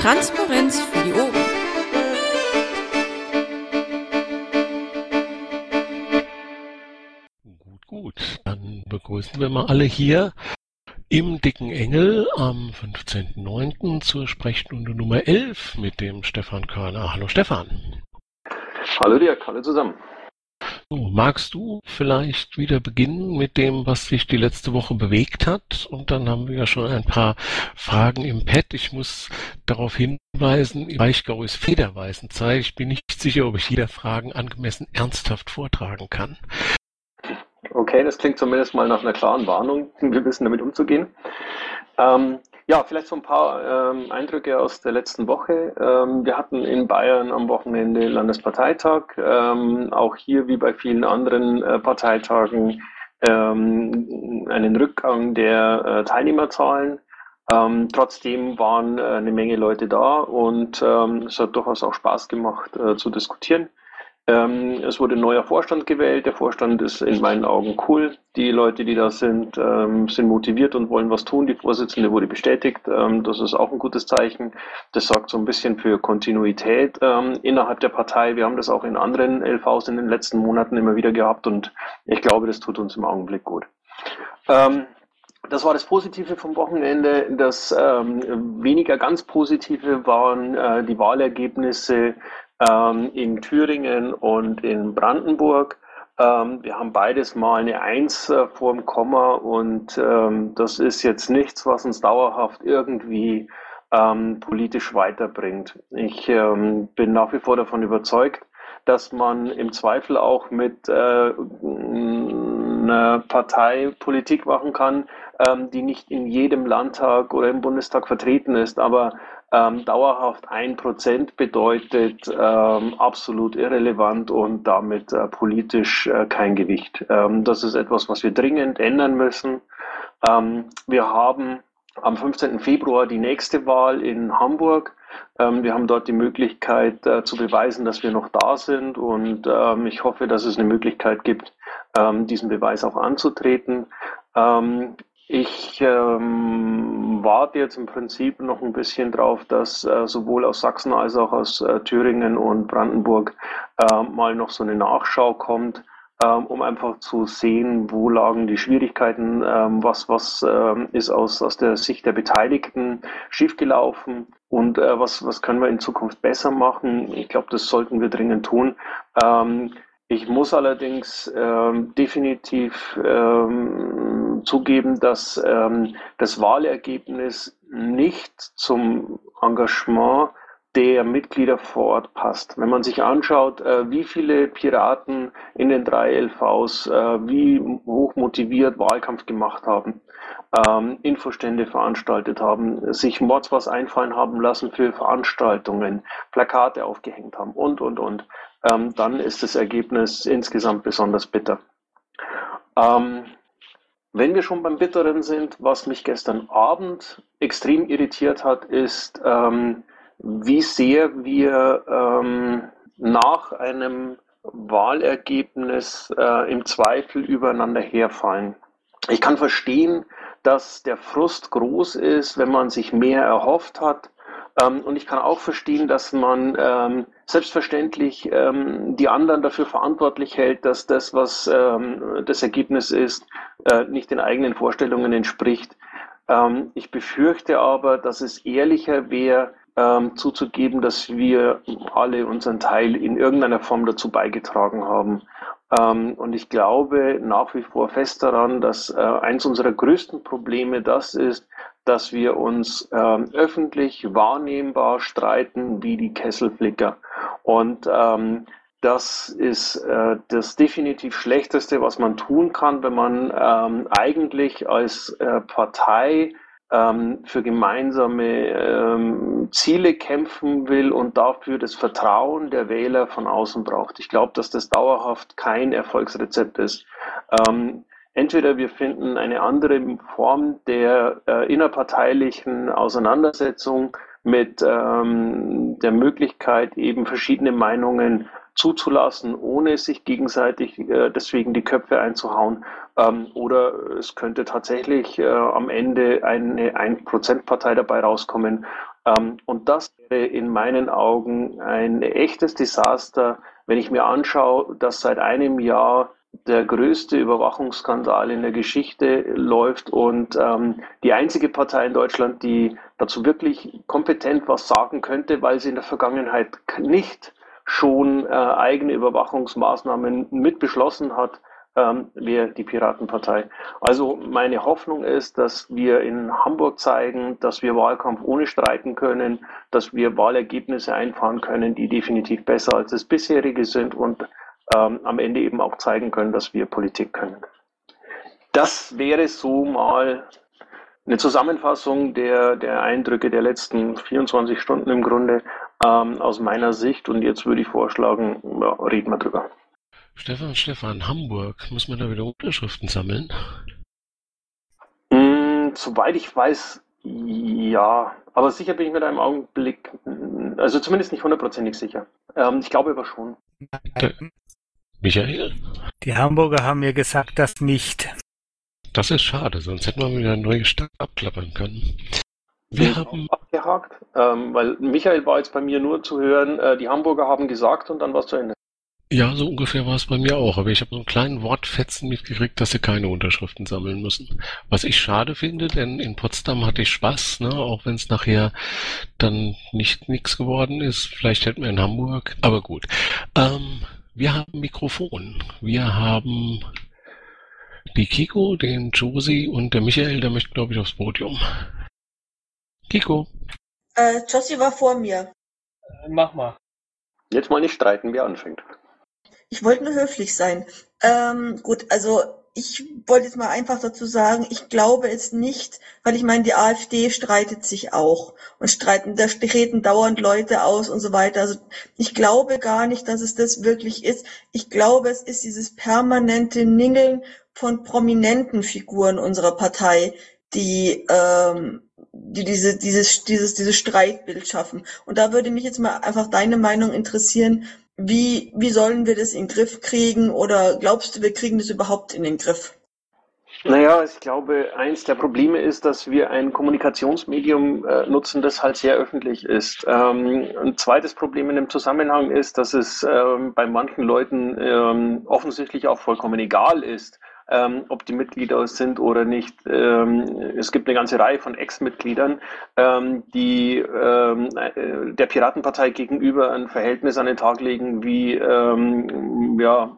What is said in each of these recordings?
Transparenz für die Ohren. Gut, gut. Dann begrüßen wir mal alle hier im Dicken Engel am 15.09. zur Sprechstunde Nummer 11 mit dem Stefan Körner. Hallo Stefan. Hallo Dirk, hallo zusammen. Magst du vielleicht wieder beginnen mit dem, was sich die letzte Woche bewegt hat? Und dann haben wir ja schon ein paar Fragen im Pad. Ich muss darauf hinweisen, Reichgau ist federweißen Zeit. Ich bin nicht sicher, ob ich jeder Fragen angemessen ernsthaft vortragen kann. Okay, das klingt zumindest mal nach einer klaren Warnung. Wir wissen damit umzugehen. Ähm, ja, vielleicht so ein paar ähm, Eindrücke aus der letzten Woche. Ähm, wir hatten in Bayern am Wochenende Landesparteitag. Ähm, auch hier, wie bei vielen anderen äh, Parteitagen, ähm, einen Rückgang der äh, Teilnehmerzahlen. Ähm, trotzdem waren äh, eine Menge Leute da und ähm, es hat durchaus auch Spaß gemacht äh, zu diskutieren. Ähm, es wurde ein neuer Vorstand gewählt. Der Vorstand ist in meinen Augen cool. Die Leute, die da sind, ähm, sind motiviert und wollen was tun. Die Vorsitzende wurde bestätigt. Ähm, das ist auch ein gutes Zeichen. Das sorgt so ein bisschen für Kontinuität ähm, innerhalb der Partei. Wir haben das auch in anderen LVs in den letzten Monaten immer wieder gehabt und ich glaube, das tut uns im Augenblick gut. Ähm, das war das Positive vom Wochenende. Das ähm, weniger ganz Positive waren äh, die Wahlergebnisse ähm, in Thüringen und in Brandenburg. Ähm, wir haben beides mal eine Eins äh, vor dem Komma und ähm, das ist jetzt nichts, was uns dauerhaft irgendwie ähm, politisch weiterbringt. Ich ähm, bin nach wie vor davon überzeugt, dass man im Zweifel auch mit äh, einer Partei machen kann, ähm, die nicht in jedem Landtag oder im Bundestag vertreten ist, aber ähm, dauerhaft ein Prozent bedeutet ähm, absolut irrelevant und damit äh, politisch äh, kein Gewicht. Ähm, das ist etwas, was wir dringend ändern müssen. Ähm, wir haben am 15. Februar die nächste Wahl in Hamburg. Ähm, wir haben dort die Möglichkeit äh, zu beweisen, dass wir noch da sind und ähm, ich hoffe, dass es eine Möglichkeit gibt, diesen Beweis auch anzutreten. Ich ähm, warte jetzt im Prinzip noch ein bisschen drauf, dass äh, sowohl aus Sachsen als auch aus äh, Thüringen und Brandenburg äh, mal noch so eine Nachschau kommt, ähm, um einfach zu sehen, wo lagen die Schwierigkeiten, ähm, was, was ähm, ist aus, aus der Sicht der Beteiligten schiefgelaufen und äh, was, was können wir in Zukunft besser machen. Ich glaube, das sollten wir dringend tun. Ich muss allerdings ähm, definitiv ähm, zugeben, dass ähm, das Wahlergebnis nicht zum Engagement der Mitglieder vor Ort passt. Wenn man sich anschaut, äh, wie viele Piraten in den drei LVs, äh, wie hoch motiviert Wahlkampf gemacht haben, ähm, Infostände veranstaltet haben, sich Mords was einfallen haben lassen für Veranstaltungen, Plakate aufgehängt haben und, und, und ähm, dann ist das Ergebnis insgesamt besonders bitter. Ähm, wenn wir schon beim Bitteren sind, was mich gestern Abend extrem irritiert hat, ist, ähm, wie sehr wir ähm, nach einem Wahlergebnis äh, im Zweifel übereinander herfallen. Ich kann verstehen, dass der Frust groß ist, wenn man sich mehr erhofft hat. Ähm, und ich kann auch verstehen, dass man ähm, selbstverständlich ähm, die anderen dafür verantwortlich hält, dass das, was ähm, das Ergebnis ist, äh, nicht den eigenen Vorstellungen entspricht. Ähm, ich befürchte aber, dass es ehrlicher wäre, ähm, zuzugeben, dass wir alle unseren Teil in irgendeiner Form dazu beigetragen haben. Ähm, und ich glaube nach wie vor fest daran, dass äh, eins unserer größten Probleme das ist, dass wir uns ähm, öffentlich wahrnehmbar streiten wie die Kesselflicker. Und ähm, das ist äh, das definitiv Schlechteste, was man tun kann, wenn man ähm, eigentlich als äh, Partei ähm, für gemeinsame ähm, Ziele kämpfen will und dafür das Vertrauen der Wähler von außen braucht. Ich glaube, dass das dauerhaft kein Erfolgsrezept ist. Ähm, Entweder wir finden eine andere Form der äh, innerparteilichen Auseinandersetzung mit ähm, der Möglichkeit, eben verschiedene Meinungen zuzulassen, ohne sich gegenseitig äh, deswegen die Köpfe einzuhauen. Ähm, oder es könnte tatsächlich äh, am Ende eine Ein-Prozent-Partei dabei rauskommen. Ähm, und das wäre in meinen Augen ein echtes Desaster, wenn ich mir anschaue, dass seit einem Jahr der größte Überwachungsskandal in der Geschichte läuft und ähm, die einzige Partei in Deutschland, die dazu wirklich kompetent was sagen könnte, weil sie in der Vergangenheit nicht schon äh, eigene Überwachungsmaßnahmen mit beschlossen hat, ähm, wäre die Piratenpartei. Also meine Hoffnung ist, dass wir in Hamburg zeigen, dass wir Wahlkampf ohne streiten können, dass wir Wahlergebnisse einfahren können, die definitiv besser als das bisherige sind und ähm, am Ende eben auch zeigen können, dass wir Politik können. Das wäre so mal eine Zusammenfassung der, der Eindrücke der letzten 24 Stunden im Grunde ähm, aus meiner Sicht. Und jetzt würde ich vorschlagen, ja, reden wir drüber. Stefan, Stefan, Hamburg, muss man da wieder Unterschriften sammeln? Mm, soweit ich weiß, ja. Aber sicher bin ich mit einem Augenblick, also zumindest nicht hundertprozentig sicher. Ähm, ich glaube aber schon. Michael? Die Hamburger haben mir gesagt, dass nicht. Das ist schade, sonst hätten wir wieder eine neue Stadt abklappern können. Wir haben abgehakt, ähm, weil Michael war jetzt bei mir nur zu hören, äh, die Hamburger haben gesagt und dann war es zu Ende. Ja, so ungefähr war es bei mir auch, aber ich habe so einen kleinen Wortfetzen mitgekriegt, dass sie keine Unterschriften sammeln müssen. Was ich schade finde, denn in Potsdam hatte ich Spaß, ne, auch wenn es nachher dann nicht nichts geworden ist. Vielleicht hätten wir in Hamburg, aber gut. Ähm, wir haben Mikrofon. Wir haben die Kiko, den Josi und der Michael, der möchte, glaube ich, aufs Podium. Kiko. Äh, Josi war vor mir. Äh, mach mal. Jetzt mal nicht streiten, wer anfängt. Ich wollte nur höflich sein. Ähm, gut, also ich wollte jetzt mal einfach dazu sagen, ich glaube es nicht, weil ich meine, die AfD streitet sich auch und streiten, da treten dauernd Leute aus und so weiter. Also ich glaube gar nicht, dass es das wirklich ist. Ich glaube, es ist dieses permanente Ningeln von prominenten Figuren unserer Partei, die ähm, die diese dieses dieses dieses Streitbild schaffen. Und da würde mich jetzt mal einfach deine Meinung interessieren, wie, wie sollen wir das in den Griff kriegen oder glaubst du, wir kriegen das überhaupt in den Griff? Naja, ich glaube, eins der Probleme ist, dass wir ein Kommunikationsmedium äh, nutzen, das halt sehr öffentlich ist. Ähm, ein zweites Problem in dem Zusammenhang ist, dass es ähm, bei manchen Leuten ähm, offensichtlich auch vollkommen egal ist, ähm, ob die Mitglieder sind oder nicht. Ähm, es gibt eine ganze Reihe von Ex-Mitgliedern, ähm, die ähm, äh, der Piratenpartei gegenüber ein Verhältnis an den Tag legen, wie ähm, ja,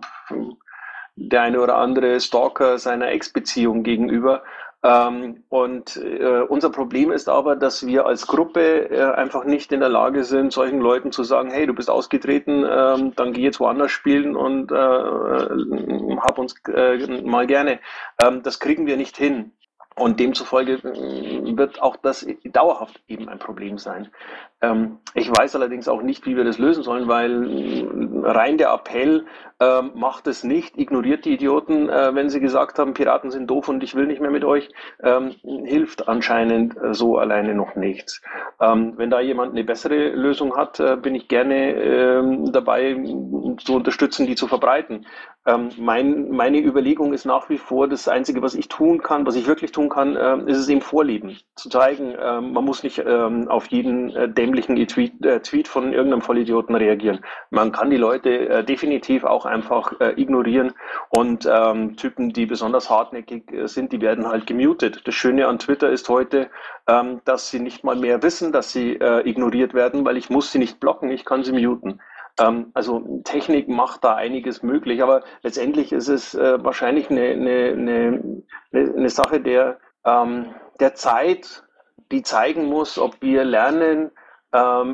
der eine oder andere Stalker seiner Ex-Beziehung gegenüber. Ähm, und äh, unser Problem ist aber, dass wir als Gruppe äh, einfach nicht in der Lage sind, solchen Leuten zu sagen, hey, du bist ausgetreten, ähm, dann geh jetzt woanders spielen und äh, hab uns äh, mal gerne. Ähm, das kriegen wir nicht hin. Und demzufolge äh, wird auch das dauerhaft eben ein Problem sein. Ähm, ich weiß allerdings auch nicht, wie wir das lösen sollen, weil äh, rein der Appell äh, macht es nicht, ignoriert die Idioten, äh, wenn sie gesagt haben, Piraten sind doof und ich will nicht mehr mit euch, ähm, hilft anscheinend äh, so alleine noch nichts. Ähm, wenn da jemand eine bessere Lösung hat, äh, bin ich gerne ähm, dabei zu unterstützen, die zu verbreiten. Ähm, mein, meine Überlegung ist nach wie vor, das Einzige, was ich tun kann, was ich wirklich tun kann, äh, ist es eben vorleben. Zu zeigen, äh, man muss nicht ähm, auf jeden äh, dämlichen Tweet, äh, Tweet von irgendeinem Vollidioten reagieren. Man kann die Leute äh, definitiv auch einfach äh, ignorieren und ähm, Typen, die besonders hartnäckig sind, die werden halt gemutet. Das Schöne an Twitter ist heute, ähm, dass sie nicht mal mehr wissen, dass sie ignoriert werden, weil ich muss sie nicht blocken, ich kann sie muten. Ähm, also Technik macht da einiges möglich, aber letztendlich ist es äh, wahrscheinlich eine, eine, eine, eine Sache der, ähm, der Zeit, die zeigen muss, ob wir lernen,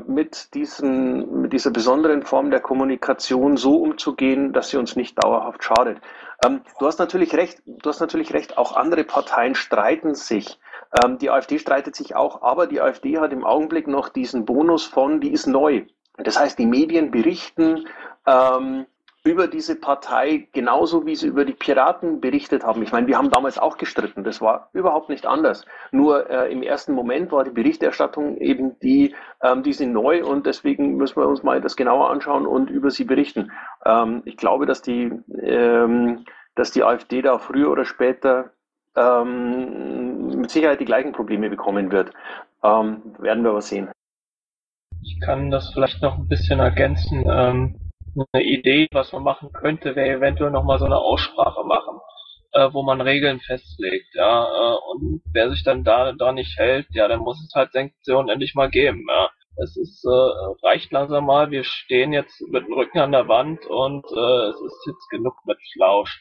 mit, diesen, mit dieser besonderen Form der Kommunikation so umzugehen, dass sie uns nicht dauerhaft schadet. Ähm, du hast natürlich recht, du hast natürlich recht, auch andere Parteien streiten sich. Ähm, die AfD streitet sich auch, aber die AfD hat im Augenblick noch diesen Bonus von, die ist neu. Das heißt, die Medien berichten ähm, über diese Partei genauso, wie sie über die Piraten berichtet haben. Ich meine, wir haben damals auch gestritten. Das war überhaupt nicht anders. Nur äh, im ersten Moment war die Berichterstattung eben die, ähm, die sind neu und deswegen müssen wir uns mal das genauer anschauen und über sie berichten. Ähm, ich glaube, dass die, ähm, dass die AfD da früher oder später ähm, mit Sicherheit die gleichen Probleme bekommen wird. Ähm, werden wir aber sehen. Ich kann das vielleicht noch ein bisschen ergänzen. Eine Idee, was man machen könnte, wäre eventuell nochmal so eine Aussprache machen, äh, wo man Regeln festlegt, ja, äh, und wer sich dann da, da nicht hält, ja, dann muss es halt Sanktionen endlich mal geben, ja. Es ist, äh, reicht langsam mal, wir stehen jetzt mit dem Rücken an der Wand und äh, es ist jetzt genug mit Flausch.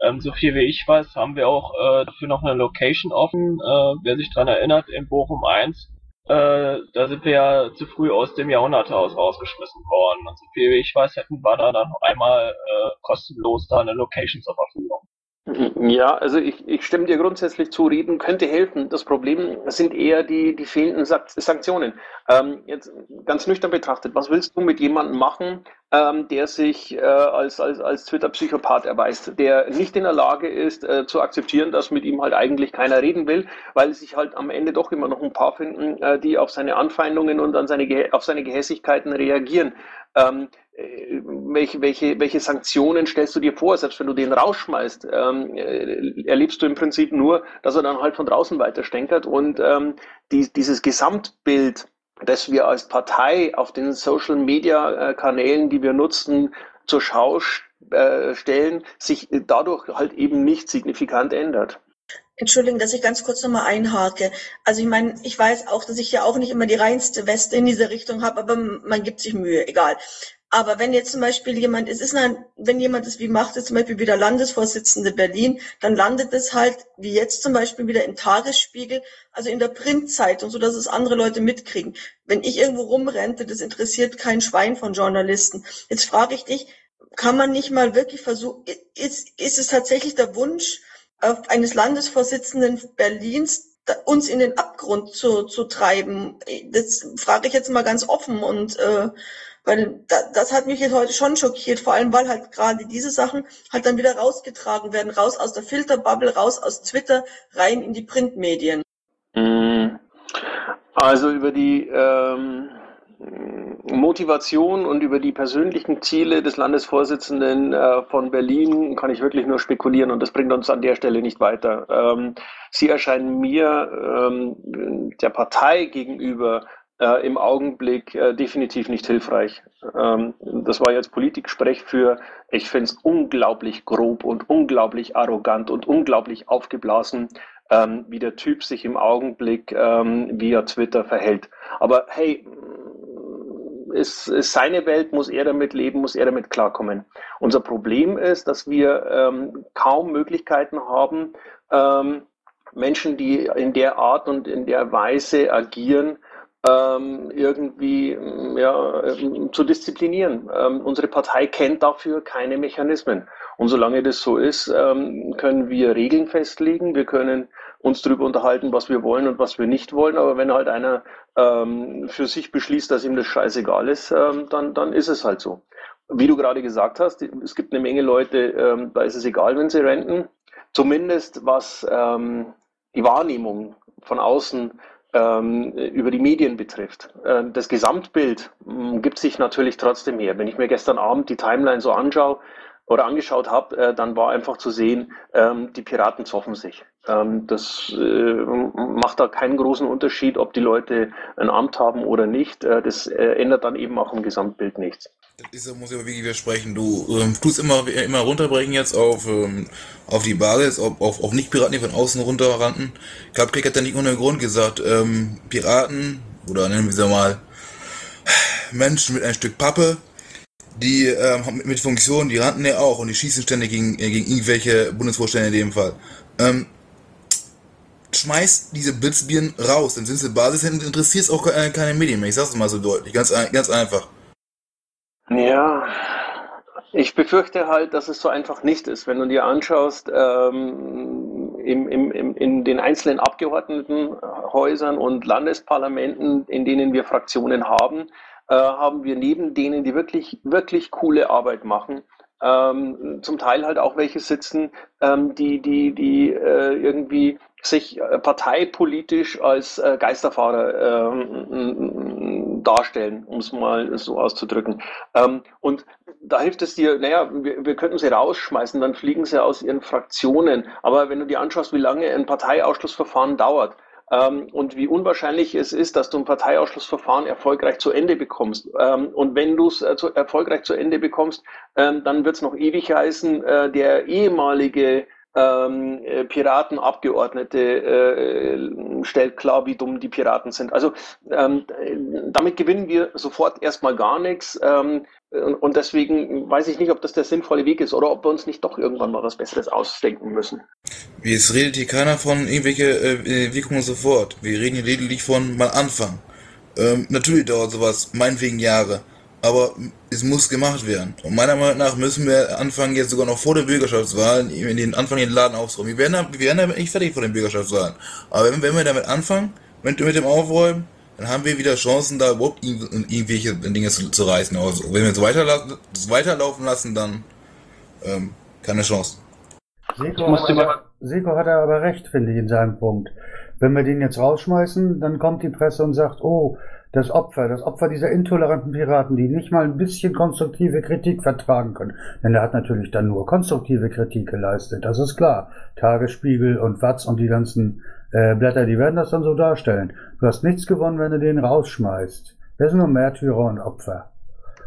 Ähm, so viel wie ich weiß, haben wir auch äh, dafür noch eine Location offen. Äh, wer sich dran erinnert, in Bochum 1 äh, da sind wir ja zu früh aus dem Jahrhunderthaus rausgeschmissen worden. Und so viel wie ich weiß, hätten wir da dann noch einmal äh, kostenlos da eine Location zur Verfügung. Ja, also ich, ich stimme dir grundsätzlich zu, reden könnte helfen. Das Problem sind eher die, die fehlenden Sanktionen. Ähm, jetzt ganz nüchtern betrachtet, was willst du mit jemandem machen, ähm, der sich äh, als, als, als Twitter-Psychopath erweist, der nicht in der Lage ist äh, zu akzeptieren, dass mit ihm halt eigentlich keiner reden will, weil sich halt am Ende doch immer noch ein paar finden, äh, die auf seine Anfeindungen und an seine, auf seine Gehässigkeiten reagieren. Ähm, äh, welche, welche, welche Sanktionen stellst du dir vor? Selbst wenn du den rausschmeißt, ähm, äh, erlebst du im Prinzip nur, dass er dann halt von draußen weiter stänkert und ähm, die, dieses Gesamtbild, das wir als Partei auf den Social Media äh, Kanälen, die wir nutzen, zur Schau äh, stellen, sich dadurch halt eben nicht signifikant ändert. Entschuldigung, dass ich ganz kurz nochmal einhake. Also ich meine, ich weiß auch, dass ich ja auch nicht immer die reinste Weste in diese Richtung habe, aber man gibt sich Mühe, egal. Aber wenn jetzt zum Beispiel jemand, es ist ein, wenn jemand es wie macht, ist zum Beispiel wieder Landesvorsitzende Berlin, dann landet es halt, wie jetzt zum Beispiel wieder im Tagesspiegel, also in der Printzeitung, so dass es andere Leute mitkriegen. Wenn ich irgendwo rumrente, das interessiert kein Schwein von Journalisten. Jetzt frage ich dich, kann man nicht mal wirklich versuchen, ist, ist es tatsächlich der Wunsch eines Landesvorsitzenden Berlins, uns in den Abgrund zu, zu treiben? Das frage ich jetzt mal ganz offen und äh, weil da, das hat mich jetzt heute schon schockiert, vor allem weil halt gerade diese Sachen halt dann wieder rausgetragen werden, raus aus der Filterbubble, raus aus Twitter, rein in die Printmedien. Mm. Also über die ähm, Motivation und über die persönlichen Ziele des Landesvorsitzenden äh, von Berlin kann ich wirklich nur spekulieren und das bringt uns an der Stelle nicht weiter. Ähm, sie erscheinen mir ähm, der Partei gegenüber äh, im Augenblick äh, definitiv nicht hilfreich. Ähm, das war jetzt Politiksprech für, ich finde es unglaublich grob und unglaublich arrogant und unglaublich aufgeblasen, ähm, wie der Typ sich im Augenblick ähm, via Twitter verhält. Aber hey, ist, ist seine Welt, muss er damit leben, muss er damit klarkommen. Unser Problem ist, dass wir ähm, kaum Möglichkeiten haben, ähm, Menschen, die in der Art und in der Weise agieren, irgendwie mm, ja, ähm, zu disziplinieren. Ähm, unsere Partei kennt dafür keine Mechanismen. Und solange das so ist, ähm, können wir Regeln festlegen, wir können uns darüber unterhalten, was wir wollen und was wir nicht wollen. Aber wenn halt einer ähm, für sich beschließt, dass ihm das scheißegal ist, ähm, dann, dann ist es halt so. Wie du gerade gesagt hast, es gibt eine Menge Leute, da ist es egal, wenn sie renten. Zumindest was die Wahrnehmung von außen ähm, über die Medien betrifft. Äh, das Gesamtbild mh, gibt sich natürlich trotzdem her. Wenn ich mir gestern Abend die Timeline so anschaue oder angeschaut habe, äh, dann war einfach zu sehen, ähm, die Piraten zoffen sich. Ähm, das äh, macht da keinen großen Unterschied, ob die Leute ein Amt haben oder nicht. Äh, das äh, ändert dann eben auch im Gesamtbild nichts. Das muss ich aber wirklich widersprechen. Du ähm, tust immer, immer runterbringen jetzt auf, ähm, auf die Basis, auf, auf, auf Nicht-Piraten, die von außen runterrannten. Ich glaube, hat da nicht ohne Grund gesagt, ähm, Piraten, oder nennen wir sie mal, Menschen mit ein Stück Pappe, die ähm, mit Funktionen, die rannten ja auch und die schießen ständig gegen, äh, gegen irgendwelche Bundesvorstände in dem Fall. Ähm, schmeißt diese Blitzbieren raus, dann sind sie Basis, dann interessiert es auch keine, keine Medien mehr. Ich sag's mal so deutlich, ganz, ganz einfach. Ja, ich befürchte halt, dass es so einfach nicht ist. Wenn du dir anschaust, ähm, im, im, im, in den einzelnen Abgeordnetenhäusern und Landesparlamenten, in denen wir Fraktionen haben, äh, haben wir neben denen, die wirklich, wirklich coole Arbeit machen, ähm, zum Teil halt auch welche sitzen, ähm, die, die, die äh, irgendwie sich äh, parteipolitisch als äh, Geisterfahrer ähm, darstellen, um es mal so auszudrücken. Ähm, und da hilft es dir, naja, wir, wir könnten sie rausschmeißen, dann fliegen sie aus ihren Fraktionen. Aber wenn du dir anschaust, wie lange ein Parteiausschlussverfahren dauert, und wie unwahrscheinlich es ist, dass du ein Parteiausschlussverfahren erfolgreich zu Ende bekommst. Ähm, und wenn du es äh, erfolgreich zu Ende bekommst, ähm, dann wird es noch ewig heißen, äh, der ehemalige ähm, äh, Piratenabgeordnete stellt klar, wie dumm die Piraten sind. Also ähm, damit gewinnen wir sofort erstmal gar nichts. Und deswegen weiß ich nicht, ob das der sinnvolle Weg ist oder ob wir uns nicht doch irgendwann mal was Besseres ausdenken müssen. Es redet hier keiner von irgendwelche äh, Wirkungen sofort. Wir reden hier lediglich von mal anfangen. Ähm, natürlich dauert sowas meinetwegen Jahre aber es muss gemacht werden. Und meiner Meinung nach müssen wir anfangen, jetzt sogar noch vor den Bürgerschaftswahlen, in den Anfang den Laden aufzuräumen. Wir werden, wir werden damit nicht fertig vor den Bürgerschaftswahlen. Aber wenn, wenn wir damit anfangen, mit, mit dem Aufräumen, dann haben wir wieder Chancen, da überhaupt irgendwelche Dinge zu, zu reißen. Also, wenn wir es weiterla weiterlaufen lassen, dann ähm, keine Chance. Seko hat, Seko hat aber recht, finde ich, in seinem Punkt. Wenn wir den jetzt rausschmeißen, dann kommt die Presse und sagt, oh, das Opfer, das Opfer dieser intoleranten Piraten, die nicht mal ein bisschen konstruktive Kritik vertragen können. Denn er hat natürlich dann nur konstruktive Kritik geleistet, das ist klar. Tagesspiegel und Watz und die ganzen äh, Blätter, die werden das dann so darstellen. Du hast nichts gewonnen, wenn du den rausschmeißt. Der ist nur Märtyrer und Opfer.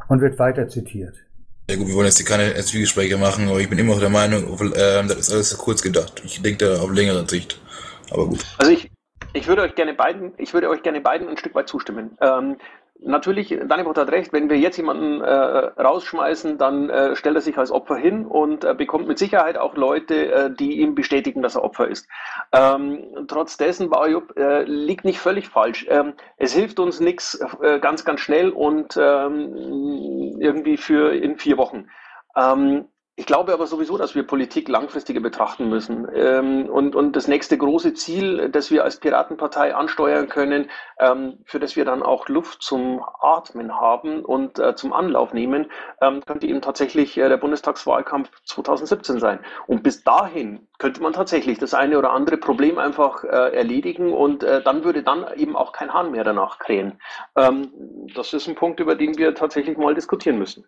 Und wird weiter zitiert. Ja gut, wir wollen jetzt hier keine Zwiegespräche machen, aber ich bin immer noch der Meinung, äh, das ist alles kurz gedacht. Ich denke da auf längere Sicht. Aber gut. Also ich, ich würde euch gerne beiden, ich würde euch gerne beiden ein Stück weit zustimmen. Ähm, natürlich, Daniel hat recht, wenn wir jetzt jemanden äh, rausschmeißen, dann äh, stellt er sich als Opfer hin und äh, bekommt mit Sicherheit auch Leute, äh, die ihm bestätigen, dass er Opfer ist. Ähm, trotz dessen, Baujup, äh, liegt nicht völlig falsch. Ähm, es hilft uns nichts äh, ganz, ganz schnell und ähm, irgendwie für in vier Wochen. Ähm, ich glaube aber sowieso, dass wir Politik langfristiger betrachten müssen. Ähm, und, und das nächste große Ziel, das wir als Piratenpartei ansteuern können, ähm, für das wir dann auch Luft zum Atmen haben und äh, zum Anlauf nehmen, ähm, könnte eben tatsächlich äh, der Bundestagswahlkampf 2017 sein. Und bis dahin könnte man tatsächlich das eine oder andere Problem einfach äh, erledigen und dann würde dann eben auch kein Hahn mehr danach krähen. Das ist ein Punkt, über den wir tatsächlich mal diskutieren müssen.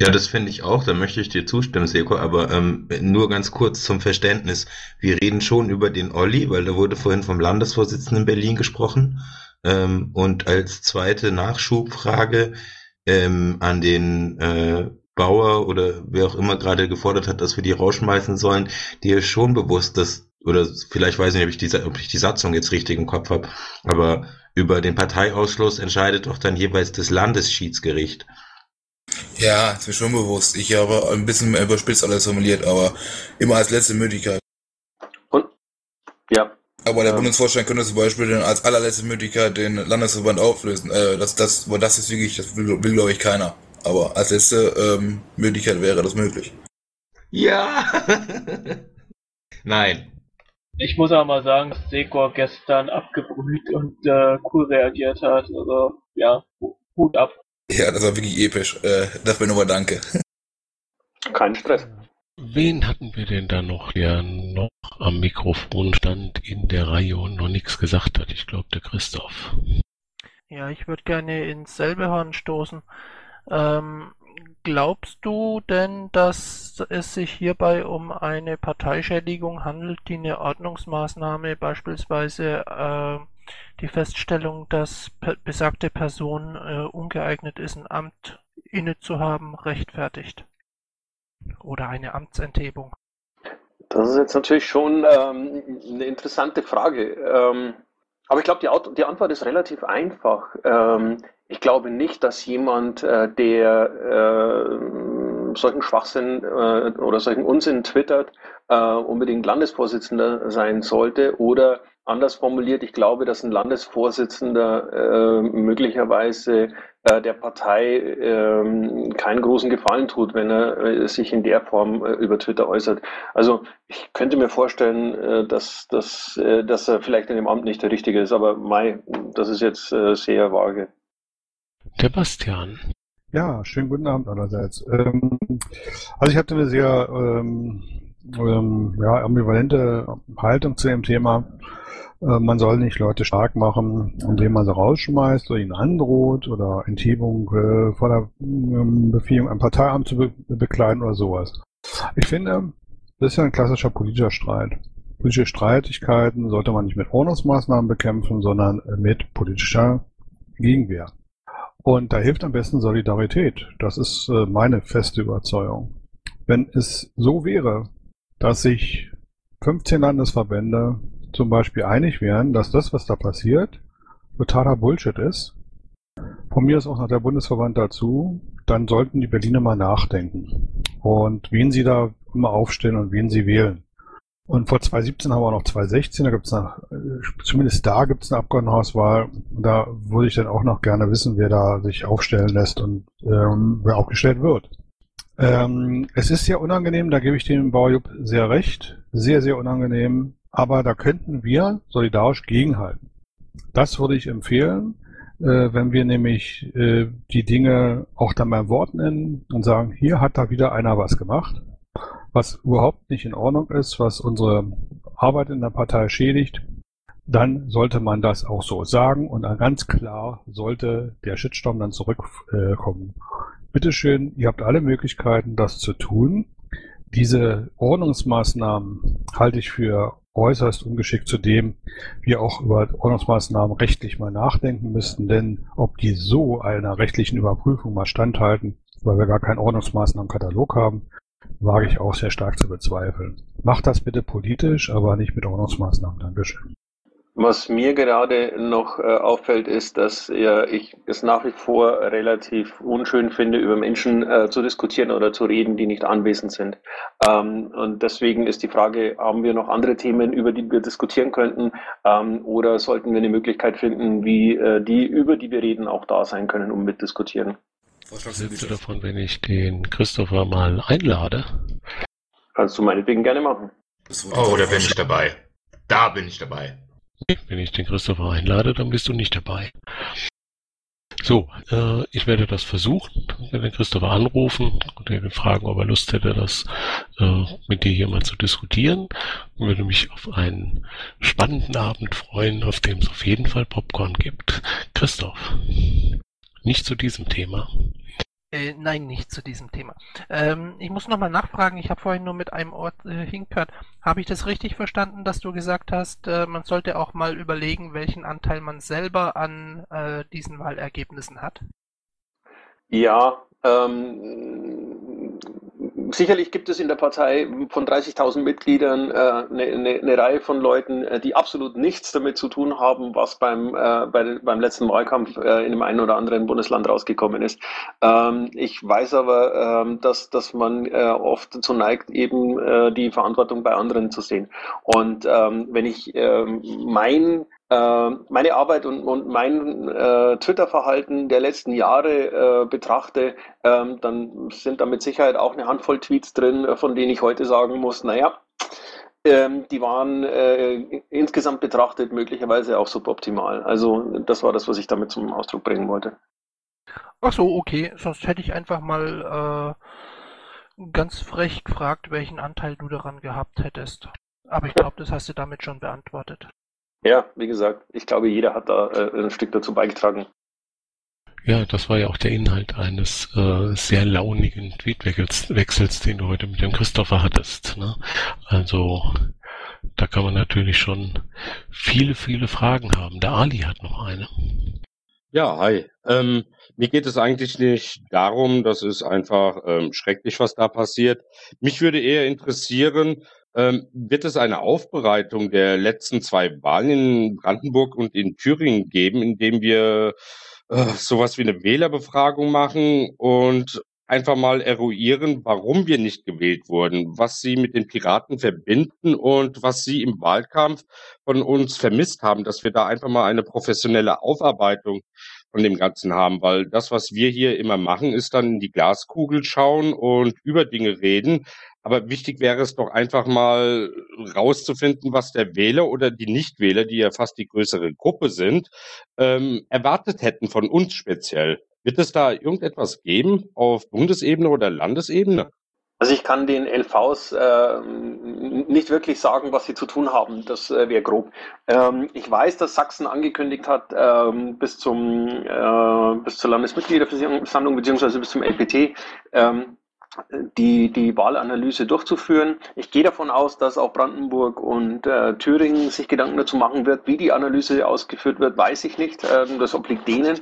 Ja, das finde ich auch. Da möchte ich dir zustimmen, Seko. Aber ähm, nur ganz kurz zum Verständnis. Wir reden schon über den Olli, weil da wurde vorhin vom Landesvorsitzenden in Berlin gesprochen. Ähm, und als zweite Nachschubfrage ähm, an den äh, Bauer oder wer auch immer gerade gefordert hat, dass wir die rausschmeißen sollen, dir ist schon bewusst, dass, oder vielleicht weiß ich nicht, ob ich, die, ob ich die Satzung jetzt richtig im Kopf habe, aber über den Parteiausschluss entscheidet doch dann jeweils das Landesschiedsgericht. Ja, ist mir schon bewusst. Ich habe ein bisschen überspitzt alles formuliert, aber immer als letzte Möglichkeit. Und? Ja. Aber der ja. Bundesvorstand könnte zum Beispiel dann als allerletzte Möglichkeit den Landesverband auflösen. Äh, das, das, das ist wirklich, das will, will glaube ich keiner. Aber als letzte ähm, Möglichkeit wäre das möglich. Ja! Nein. Ich muss aber mal sagen, dass Sekor gestern abgebrüht und äh, cool reagiert hat. Also, ja, Hut ab. Ja, das war wirklich episch. Äh, dafür nochmal danke. Kein Stress. Wen hatten wir denn da noch, der noch am Mikrofon stand in der Reihe und noch nichts gesagt hat? Ich glaube, der Christoph. Ja, ich würde gerne ins selbe Horn stoßen. Ähm, glaubst du denn, dass es sich hierbei um eine Parteischädigung handelt, die eine Ordnungsmaßnahme, beispielsweise äh, die Feststellung, dass besagte Person äh, ungeeignet ist, ein Amt innezuhaben, rechtfertigt? Oder eine Amtsenthebung? Das ist jetzt natürlich schon ähm, eine interessante Frage. Ähm, aber ich glaube, die, die, Antwort ist relativ einfach. Ähm, ich glaube nicht, dass jemand, äh, der äh, solchen Schwachsinn äh, oder solchen Unsinn twittert, äh, unbedingt Landesvorsitzender sein sollte. Oder anders formuliert, ich glaube, dass ein Landesvorsitzender äh, möglicherweise äh, der Partei äh, keinen großen Gefallen tut, wenn er äh, sich in der Form äh, über Twitter äußert. Also ich könnte mir vorstellen, äh, dass, dass, äh, dass er vielleicht in dem Amt nicht der Richtige ist, aber Mai, das ist jetzt äh, sehr vage. Sebastian. Ja, schönen guten Abend allerseits. Ähm, also ich hatte eine sehr ähm, ähm, ja, ambivalente Haltung zu dem Thema. Äh, man soll nicht Leute stark machen, indem man sie rausschmeißt oder ihnen androht oder Enthebung äh, vor der ähm, Befehlung ein Parteiamt zu be bekleiden oder sowas. Ich finde, das ist ja ein klassischer politischer Streit. politische Streitigkeiten sollte man nicht mit Ordnungsmaßnahmen bekämpfen, sondern mit politischer Gegenwehr. Und da hilft am besten Solidarität. Das ist äh, meine feste Überzeugung. Wenn es so wäre, dass sich 15 Landesverbände zum Beispiel einig wären, dass das, was da passiert, totaler Bullshit ist, von mir ist auch noch der Bundesverband dazu, dann sollten die Berliner mal nachdenken. Und wen sie da immer aufstellen und wen sie wählen. Und vor 2017 haben wir auch noch 2016, da gibt es zumindest da gibt es eine Abgeordnetenhauswahl. Da würde ich dann auch noch gerne wissen, wer da sich aufstellen lässt und ähm, wer aufgestellt wird. Ähm, es ist sehr unangenehm, da gebe ich dem Baujupp sehr recht. Sehr, sehr unangenehm. Aber da könnten wir solidarisch gegenhalten. Das würde ich empfehlen, äh, wenn wir nämlich äh, die Dinge auch dann beim Wort nennen und sagen, hier hat da wieder einer was gemacht was überhaupt nicht in Ordnung ist, was unsere Arbeit in der Partei schädigt, dann sollte man das auch so sagen und ganz klar sollte der Shitstorm dann zurückkommen. Bitteschön, ihr habt alle Möglichkeiten, das zu tun. Diese Ordnungsmaßnahmen halte ich für äußerst ungeschickt, zudem wir auch über Ordnungsmaßnahmen rechtlich mal nachdenken müssten, denn ob die so einer rechtlichen Überprüfung mal standhalten, weil wir gar keinen Ordnungsmaßnahmenkatalog haben, wage ich auch sehr stark zu bezweifeln. Macht das bitte politisch, aber nicht mit Ordnungsmaßnahmen. Dankeschön. Was mir gerade noch äh, auffällt, ist, dass ja, ich es nach wie vor relativ unschön finde, über Menschen äh, zu diskutieren oder zu reden, die nicht anwesend sind. Ähm, und deswegen ist die Frage, haben wir noch andere Themen, über die wir diskutieren könnten? Ähm, oder sollten wir eine Möglichkeit finden, wie äh, die, über die wir reden, auch da sein können, um mitdiskutieren? Was hältst du davon, wenn ich den Christopher mal einlade? Kannst du meinetwegen gerne machen. Oh, da bin ich dabei. Da bin ich dabei. Wenn ich den Christopher einlade, dann bist du nicht dabei. So, äh, ich werde das versuchen, Ich werde den Christopher anrufen und ihn fragen, ob er Lust hätte, das äh, mit dir hier mal zu diskutieren. Ich würde mich auf einen spannenden Abend freuen, auf dem es auf jeden Fall Popcorn gibt. Christoph. Nicht zu diesem Thema. Äh, nein, nicht zu diesem Thema. Ähm, ich muss nochmal nachfragen, ich habe vorhin nur mit einem Ort äh, hingehört. Habe ich das richtig verstanden, dass du gesagt hast, äh, man sollte auch mal überlegen, welchen Anteil man selber an äh, diesen Wahlergebnissen hat? Ja, ähm, sicherlich gibt es in der Partei von 30.000 Mitgliedern äh, eine, eine, eine, Reihe von Leuten, äh, die absolut nichts damit zu tun haben, was beim, äh, bei, beim letzten Wahlkampf äh, in dem einen oder anderen Bundesland rausgekommen ist. Ähm, ich weiß aber, ähm, dass, dass man äh, oft dazu neigt, eben äh, die Verantwortung bei anderen zu sehen. Und ähm, wenn ich ähm, mein äh, meine Arbeit und, und mein äh, Twitter-Verhalten der letzten Jahre äh, betrachte, ähm, dann sind da mit Sicherheit auch eine Handvoll Tweets drin, von denen ich heute sagen muss, naja, ähm, die waren äh, insgesamt betrachtet möglicherweise auch suboptimal. Also das war das, was ich damit zum Ausdruck bringen wollte. Ach so, okay. Sonst hätte ich einfach mal äh, ganz frech gefragt, welchen Anteil du daran gehabt hättest. Aber ich glaube, das hast du damit schon beantwortet. Ja, wie gesagt, ich glaube, jeder hat da äh, ein Stück dazu beigetragen. Ja, das war ja auch der Inhalt eines äh, sehr launigen Tweetwechsels, den du heute mit dem Christopher hattest. Ne? Also da kann man natürlich schon viele, viele Fragen haben. Der Ali hat noch eine. Ja, hi. Ähm, mir geht es eigentlich nicht darum, das ist einfach ähm, schrecklich, was da passiert. Mich würde eher interessieren, ähm, wird es eine Aufbereitung der letzten zwei Wahlen in Brandenburg und in Thüringen geben, indem wir äh, sowas wie eine Wählerbefragung machen und einfach mal eruieren, warum wir nicht gewählt wurden, was sie mit den Piraten verbinden und was sie im Wahlkampf von uns vermisst haben, dass wir da einfach mal eine professionelle Aufarbeitung von dem Ganzen haben, weil das, was wir hier immer machen, ist dann in die Glaskugel schauen und über Dinge reden, aber wichtig wäre es doch einfach mal rauszufinden, was der Wähler oder die Nichtwähler, die ja fast die größere Gruppe sind, ähm, erwartet hätten von uns speziell. Wird es da irgendetwas geben auf Bundesebene oder Landesebene? Also ich kann den LVs äh, nicht wirklich sagen, was sie zu tun haben. Das äh, wäre grob. Ähm, ich weiß, dass Sachsen angekündigt hat, ähm, bis zum äh, bis zur Landesmitgliederversammlung beziehungsweise bis zum LPT ähm, die, die Wahlanalyse durchzuführen. Ich gehe davon aus, dass auch Brandenburg und äh, Thüringen sich Gedanken dazu machen wird. Wie die Analyse ausgeführt wird, weiß ich nicht. Ähm, das obliegt denen.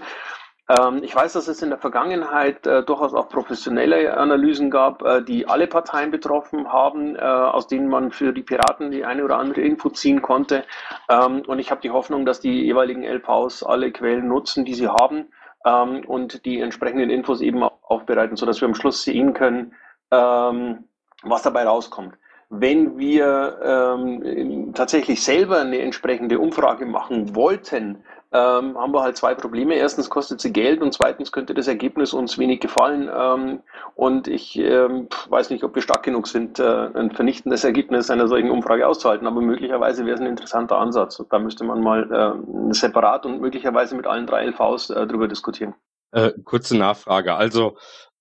Ähm, ich weiß, dass es in der Vergangenheit äh, durchaus auch professionelle Analysen gab, äh, die alle Parteien betroffen haben, äh, aus denen man für die Piraten die eine oder andere Info ziehen konnte. Ähm, und ich habe die Hoffnung, dass die jeweiligen LVs alle Quellen nutzen, die sie haben ähm, und die entsprechenden Infos eben aufbereiten, sodass wir am Schluss sehen können, ähm, was dabei rauskommt. Wenn wir ähm, tatsächlich selber eine entsprechende Umfrage machen wollten, ähm, haben wir halt zwei Probleme. Erstens kostet sie Geld und zweitens könnte das Ergebnis uns wenig gefallen. Ähm, und ich ähm, weiß nicht, ob wir stark genug sind, äh, ein vernichtendes Ergebnis einer solchen Umfrage auszuhalten. Aber möglicherweise wäre es ein interessanter Ansatz. Da müsste man mal äh, separat und möglicherweise mit allen drei LVs äh, drüber diskutieren. Äh, kurze Nachfrage. Also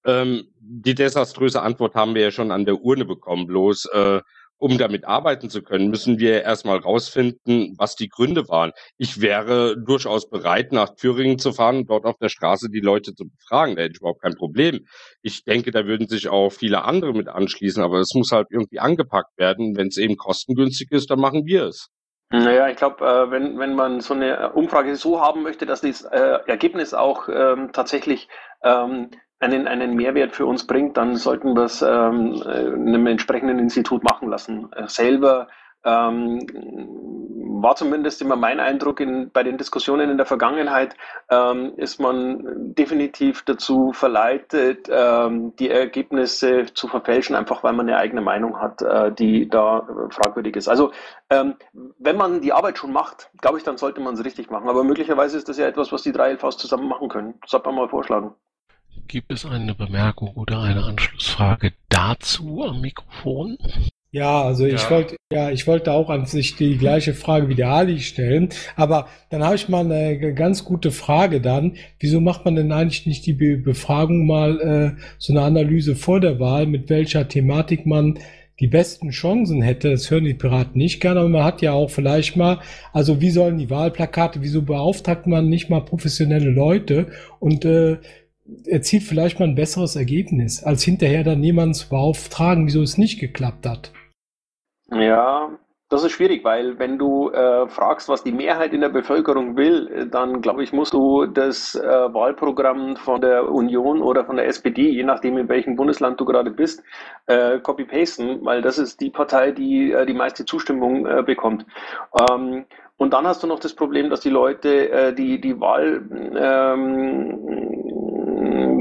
ähm, die desaströse Antwort haben wir ja schon an der Urne bekommen. Bloß äh, um damit arbeiten zu können, müssen wir erstmal rausfinden, was die Gründe waren. Ich wäre durchaus bereit, nach Thüringen zu fahren und dort auf der Straße die Leute zu befragen. Da hätte ich überhaupt kein Problem. Ich denke, da würden sich auch viele andere mit anschließen, aber es muss halt irgendwie angepackt werden. Wenn es eben kostengünstig ist, dann machen wir es. Naja, ich glaube, äh, wenn, wenn man so eine Umfrage so haben möchte, dass das äh, Ergebnis auch ähm, tatsächlich ähm, einen, einen Mehrwert für uns bringt, dann sollten wir es ähm, einem entsprechenden Institut machen lassen. Äh, selber ähm, war zumindest immer mein Eindruck in, bei den Diskussionen in der Vergangenheit, ähm, ist man definitiv dazu verleitet, ähm, die Ergebnisse zu verfälschen, einfach weil man eine eigene Meinung hat, äh, die da fragwürdig ist. Also ähm, wenn man die Arbeit schon macht, glaube ich, dann sollte man es richtig machen. Aber möglicherweise ist das ja etwas, was die drei LVs zusammen machen können. Das sollte man mal vorschlagen. Gibt es eine Bemerkung oder eine Anschlussfrage dazu am Mikrofon? Ja, also ich ja. wollte, ja, ich wollte auch an sich die gleiche Frage wie der Ali stellen, aber dann habe ich mal eine ganz gute Frage dann. Wieso macht man denn eigentlich nicht die Befragung mal äh, so eine Analyse vor der Wahl, mit welcher Thematik man die besten Chancen hätte? Das hören die Piraten nicht gerne, aber man hat ja auch vielleicht mal, also wie sollen die Wahlplakate, wieso beauftragt man nicht mal professionelle Leute und äh, erzielt vielleicht mal ein besseres Ergebnis, als hinterher dann jemanden zu beauftragen, wieso es nicht geklappt hat. Ja, das ist schwierig, weil wenn du äh, fragst, was die Mehrheit in der Bevölkerung will, dann glaube ich, musst du das äh, Wahlprogramm von der Union oder von der SPD, je nachdem in welchem Bundesland du gerade bist, äh, copy-pasten, weil das ist die Partei, die äh, die meiste Zustimmung äh, bekommt. Ähm, und dann hast du noch das Problem, dass die Leute äh, die, die Wahl ähm,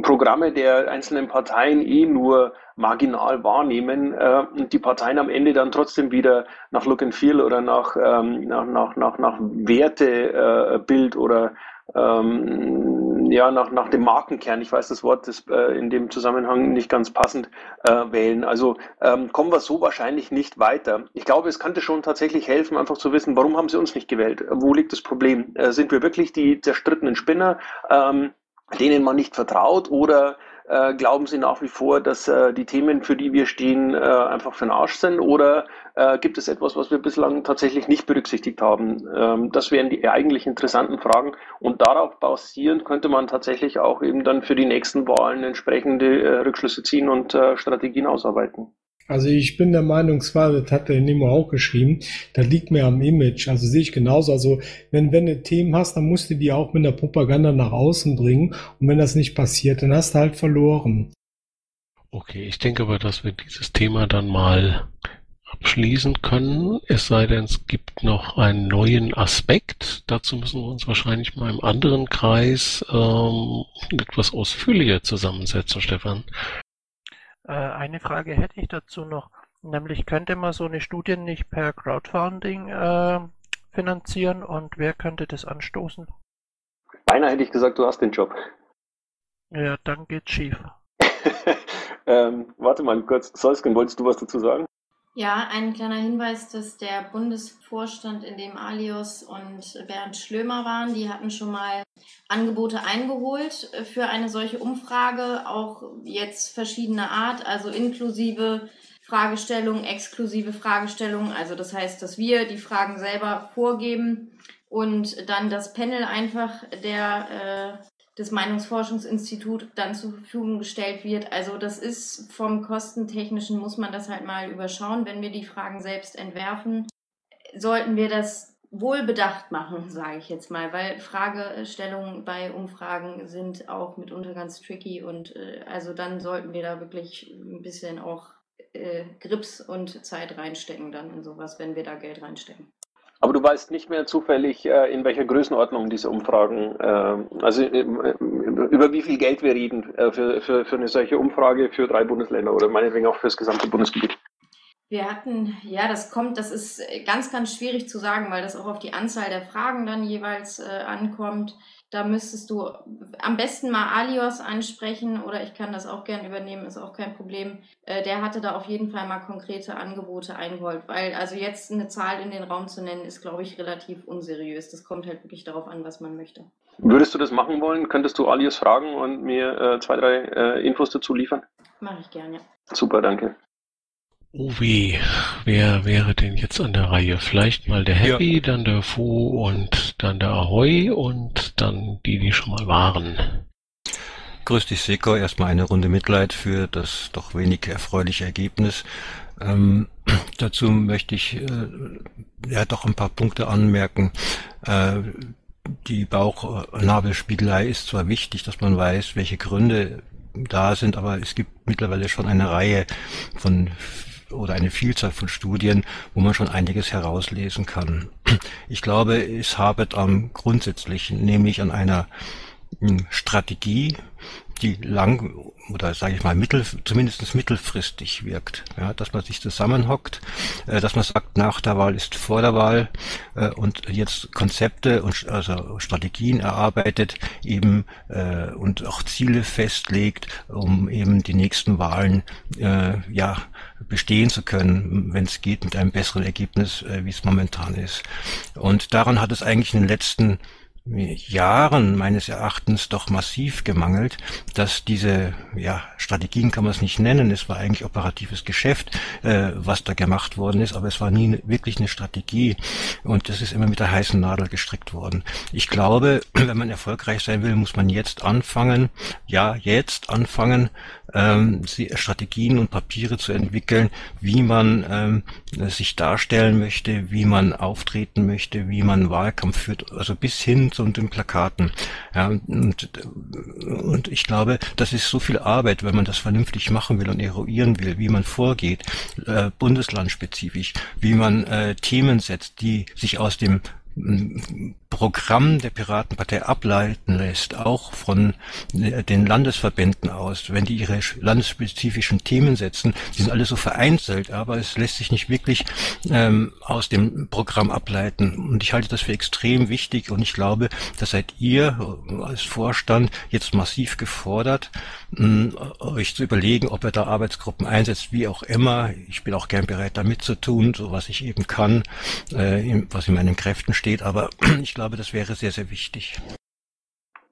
Programme der einzelnen Parteien eh nur marginal wahrnehmen äh, und die Parteien am Ende dann trotzdem wieder nach Look and Feel oder nach, ähm, nach, nach, nach, nach Wertebild äh, oder ähm, ja, nach, nach dem Markenkern, ich weiß das Wort ist äh, in dem Zusammenhang nicht ganz passend, äh, wählen. Also ähm, kommen wir so wahrscheinlich nicht weiter. Ich glaube, es könnte schon tatsächlich helfen, einfach zu wissen, warum haben sie uns nicht gewählt? Wo liegt das Problem? Äh, sind wir wirklich die zerstrittenen Spinner? Ähm, denen man nicht vertraut oder äh, glauben Sie nach wie vor, dass äh, die Themen, für die wir stehen, äh, einfach für den Arsch sind? Oder äh, gibt es etwas, was wir bislang tatsächlich nicht berücksichtigt haben? Ähm, das wären die eigentlich interessanten Fragen. Und darauf basierend könnte man tatsächlich auch eben dann für die nächsten Wahlen entsprechende äh, Rückschlüsse ziehen und äh, Strategien ausarbeiten. Also ich bin der Meinung, zwar, das hat der Nemo auch geschrieben, das liegt mir am Image. Also sehe ich genauso. Also wenn, wenn du Themen hast, dann musst du die auch mit der Propaganda nach außen bringen. Und wenn das nicht passiert, dann hast du halt verloren. Okay, ich denke aber, dass wir dieses Thema dann mal abschließen können. Es sei denn, es gibt noch einen neuen Aspekt. Dazu müssen wir uns wahrscheinlich mal im anderen Kreis ähm, etwas ausführlicher zusammensetzen, Stefan. Äh, eine Frage hätte ich dazu noch, nämlich könnte man so eine Studie nicht per Crowdfunding äh, finanzieren und wer könnte das anstoßen? Beinahe hätte ich gesagt, du hast den Job. Ja, dann geht's schief. ähm, warte mal kurz, Solsken, wolltest du was dazu sagen? Ja, ein kleiner Hinweis, dass der Bundesvorstand, in dem Alios und Bernd Schlömer waren, die hatten schon mal Angebote eingeholt für eine solche Umfrage, auch jetzt verschiedener Art, also inklusive Fragestellungen, exklusive Fragestellungen. Also das heißt, dass wir die Fragen selber vorgeben und dann das Panel einfach der das Meinungsforschungsinstitut dann zur Verfügung gestellt wird. Also das ist vom kostentechnischen, muss man das halt mal überschauen. Wenn wir die Fragen selbst entwerfen, sollten wir das wohl bedacht machen, sage ich jetzt mal, weil Fragestellungen bei Umfragen sind auch mitunter ganz tricky und äh, also dann sollten wir da wirklich ein bisschen auch äh, Grips und Zeit reinstecken dann in sowas, wenn wir da Geld reinstecken. Aber du weißt nicht mehr zufällig, äh, in welcher Größenordnung diese Umfragen, äh, also äh, über wie viel Geld wir reden für, für, für eine solche Umfrage für drei Bundesländer oder meinetwegen auch für das gesamte Bundesgebiet. Wir hatten, ja, das kommt, das ist ganz, ganz schwierig zu sagen, weil das auch auf die Anzahl der Fragen dann jeweils äh, ankommt. Da müsstest du am besten mal Alios ansprechen oder ich kann das auch gern übernehmen, ist auch kein Problem. Äh, der hatte da auf jeden Fall mal konkrete Angebote eingeholt, weil also jetzt eine Zahl in den Raum zu nennen, ist, glaube ich, relativ unseriös. Das kommt halt wirklich darauf an, was man möchte. Würdest du das machen wollen? Könntest du Alios fragen und mir äh, zwei, drei äh, Infos dazu liefern? Mache ich gern, ja. Super, danke. Oh weh, wer wäre denn jetzt an der Reihe? Vielleicht mal der Happy, ja. dann der Fu und dann der Ahoy und dann die, die schon mal waren. Grüß dich, Seko. Erstmal eine Runde Mitleid für das doch wenig erfreuliche Ergebnis. Ähm, dazu möchte ich äh, ja doch ein paar Punkte anmerken. Äh, die Bauchnabelspiegelei ist zwar wichtig, dass man weiß, welche Gründe da sind, aber es gibt mittlerweile schon eine Reihe von oder eine Vielzahl von Studien, wo man schon einiges herauslesen kann. Ich glaube, es habet am Grundsätzlichen, nämlich an einer hm, Strategie, die lang oder sage ich mal mittel, zumindest mittelfristig wirkt, ja, dass man sich zusammenhockt, äh, dass man sagt, nach der Wahl ist vor der Wahl äh, und jetzt Konzepte und also Strategien erarbeitet eben äh, und auch Ziele festlegt, um eben die nächsten Wahlen äh, ja bestehen zu können, wenn es geht, mit einem besseren Ergebnis, äh, wie es momentan ist. Und daran hat es eigentlich in den letzten Jahren meines Erachtens doch massiv gemangelt, dass diese ja, Strategien kann man es nicht nennen, es war eigentlich operatives Geschäft, äh, was da gemacht worden ist, aber es war nie wirklich eine Strategie und das ist immer mit der heißen Nadel gestrickt worden. Ich glaube, wenn man erfolgreich sein will, muss man jetzt anfangen, ja, jetzt anfangen, ähm, Strategien und Papiere zu entwickeln, wie man ähm, sich darstellen möchte, wie man auftreten möchte, wie man Wahlkampf führt, also bis hin zu den Plakaten. Ja, und, und ich glaube, das ist so viel Arbeit, wenn man das vernünftig machen will und eruieren will, wie man vorgeht, äh, bundeslandspezifisch, wie man äh, Themen setzt, die sich aus dem Programm der Piratenpartei ableiten lässt, auch von äh, den Landesverbänden aus, wenn die ihre landesspezifischen Themen setzen, die sind alle so vereinzelt, aber es lässt sich nicht wirklich ähm, aus dem Programm ableiten. Und ich halte das für extrem wichtig und ich glaube, dass seid ihr als Vorstand jetzt massiv gefordert, mh, euch zu überlegen, ob ihr da Arbeitsgruppen einsetzt, wie auch immer. Ich bin auch gern bereit, da mitzutun, so was ich eben kann, äh, was in meinen Kräften steht, aber ich glaube, das wäre sehr, sehr wichtig.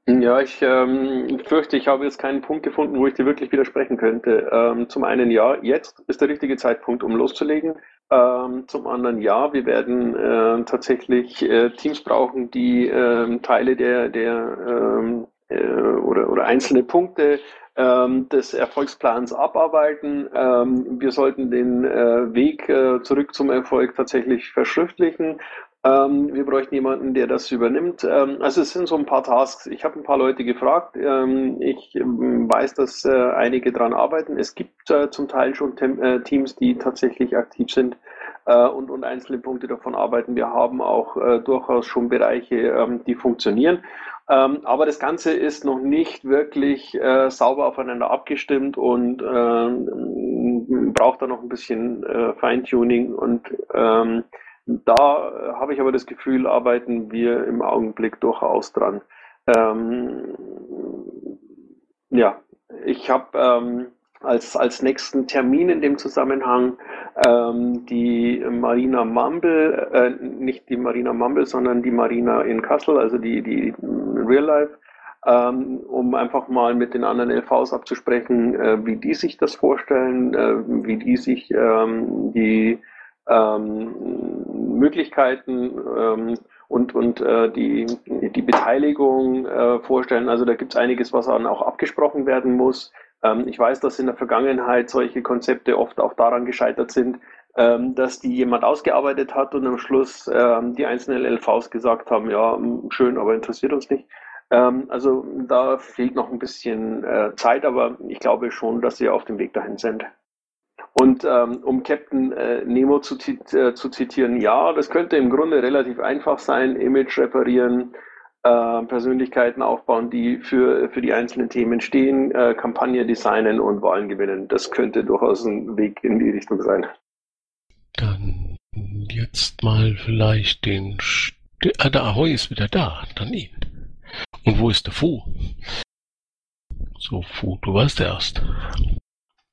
Ja, ich ähm, fürchte, ich habe jetzt keinen Punkt gefunden, wo ich dir wirklich widersprechen könnte. Ähm, zum einen ja, jetzt ist der richtige Zeitpunkt, um loszulegen. Ähm, zum anderen ja, wir werden äh, tatsächlich äh, Teams brauchen, die äh, Teile der, der ähm, äh, oder, oder einzelne Punkte ähm, des Erfolgsplans abarbeiten. Ähm, wir sollten den äh, Weg äh, zurück zum Erfolg tatsächlich verschriftlichen. Ähm, wir bräuchten jemanden, der das übernimmt. Ähm, also es sind so ein paar Tasks. Ich habe ein paar Leute gefragt. Ähm, ich ähm, weiß, dass äh, einige dran arbeiten. Es gibt äh, zum Teil schon Tem äh, Teams, die tatsächlich aktiv sind äh, und, und einzelne Punkte davon arbeiten. Wir haben auch äh, durchaus schon Bereiche, ähm, die funktionieren. Ähm, aber das Ganze ist noch nicht wirklich äh, sauber aufeinander abgestimmt und braucht da noch ein bisschen Feintuning und da äh, habe ich aber das Gefühl, arbeiten wir im Augenblick durchaus dran. Ähm, ja, ich habe ähm, als, als nächsten Termin in dem Zusammenhang ähm, die Marina Mumble, äh, nicht die Marina Mumble, sondern die Marina in Kassel, also die, die Real Life, ähm, um einfach mal mit den anderen LVs abzusprechen, äh, wie die sich das vorstellen, äh, wie die sich ähm, die ähm, Möglichkeiten ähm, und, und äh, die, die Beteiligung äh, vorstellen. Also da gibt es einiges, was dann auch abgesprochen werden muss. Ähm, ich weiß, dass in der Vergangenheit solche Konzepte oft auch daran gescheitert sind, ähm, dass die jemand ausgearbeitet hat und am Schluss ähm, die einzelnen LVs gesagt haben, ja, schön, aber interessiert uns nicht. Ähm, also da fehlt noch ein bisschen äh, Zeit, aber ich glaube schon, dass sie auf dem Weg dahin sind. Und ähm, um Captain äh, Nemo zu, äh, zu, zitieren, ja, das könnte im Grunde relativ einfach sein, Image reparieren, äh, Persönlichkeiten aufbauen, die für, für die einzelnen Themen stehen, äh, Kampagne designen und Wahlen gewinnen. Das könnte durchaus ein Weg in die Richtung sein. Dann jetzt mal vielleicht den... St ah, der Ahoi ist wieder da, dann ihn. Und wo ist der Fu? So, Fu, du warst erst.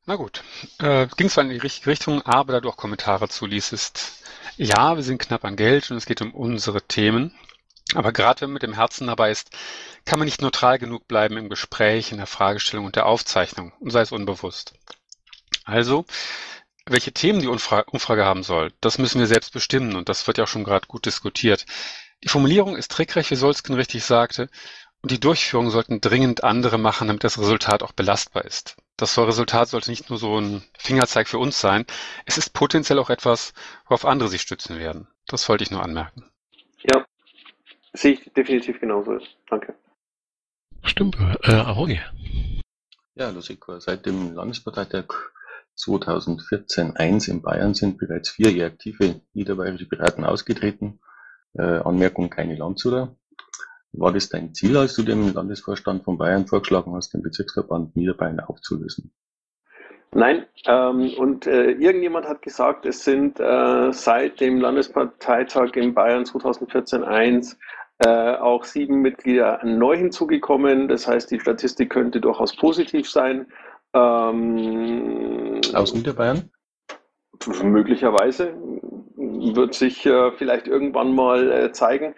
Na gut. Äh, ging zwar in die richtige Richtung, aber da du auch Kommentare zuließest. Ja, wir sind knapp an Geld und es geht um unsere Themen. Aber gerade wenn man mit dem Herzen dabei ist, kann man nicht neutral genug bleiben im Gespräch, in der Fragestellung und der Aufzeichnung, und sei es unbewusst. Also, welche Themen die Umfra Umfrage haben soll, das müssen wir selbst bestimmen und das wird ja auch schon gerade gut diskutiert. Die Formulierung ist trickreich, wie Solsken richtig sagte, und die Durchführung sollten dringend andere machen, damit das Resultat auch belastbar ist. Das Resultat sollte nicht nur so ein Fingerzeig für uns sein, es ist potenziell auch etwas, worauf andere sich stützen werden. Das wollte ich nur anmerken. Ja, sehe ich definitiv genauso. Danke. Stimmt, äh, Ahoy. Ja, Lusiko, seit dem Landesparteitag 2014-1 in Bayern sind bereits vier aktive niederbayerische Piraten ausgetreten. Äh, Anmerkung keine Landshuter. War das dein Ziel, als du dem Landesvorstand von Bayern vorgeschlagen hast, den Bezirksverband Niederbayern aufzulösen? Nein, ähm, und äh, irgendjemand hat gesagt, es sind äh, seit dem Landesparteitag in Bayern 2014-1 äh, auch sieben Mitglieder neu hinzugekommen. Das heißt, die Statistik könnte durchaus positiv sein. Ähm, Aus Niederbayern? Möglicherweise wird sich äh, vielleicht irgendwann mal äh, zeigen.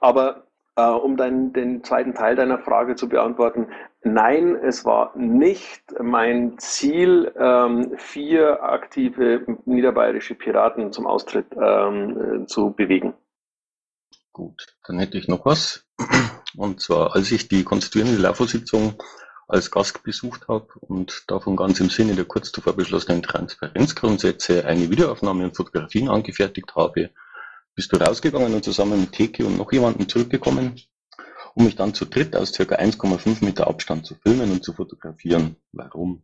Aber äh, um dein, den zweiten Teil deiner Frage zu beantworten, nein, es war nicht mein Ziel, ähm, vier aktive niederbayerische Piraten zum Austritt ähm, äh, zu bewegen. Gut, dann hätte ich noch was. Und zwar, als ich die konstituierende LAFO-Sitzung als Gast besucht habe und davon ganz im Sinne der kurz zuvor beschlossenen Transparenzgrundsätze eine Videoaufnahme und Fotografien angefertigt habe, bist du rausgegangen und zusammen mit Teke und noch jemandem zurückgekommen, um mich dann zu dritt aus circa 1,5 Meter Abstand zu filmen und zu fotografieren. Warum?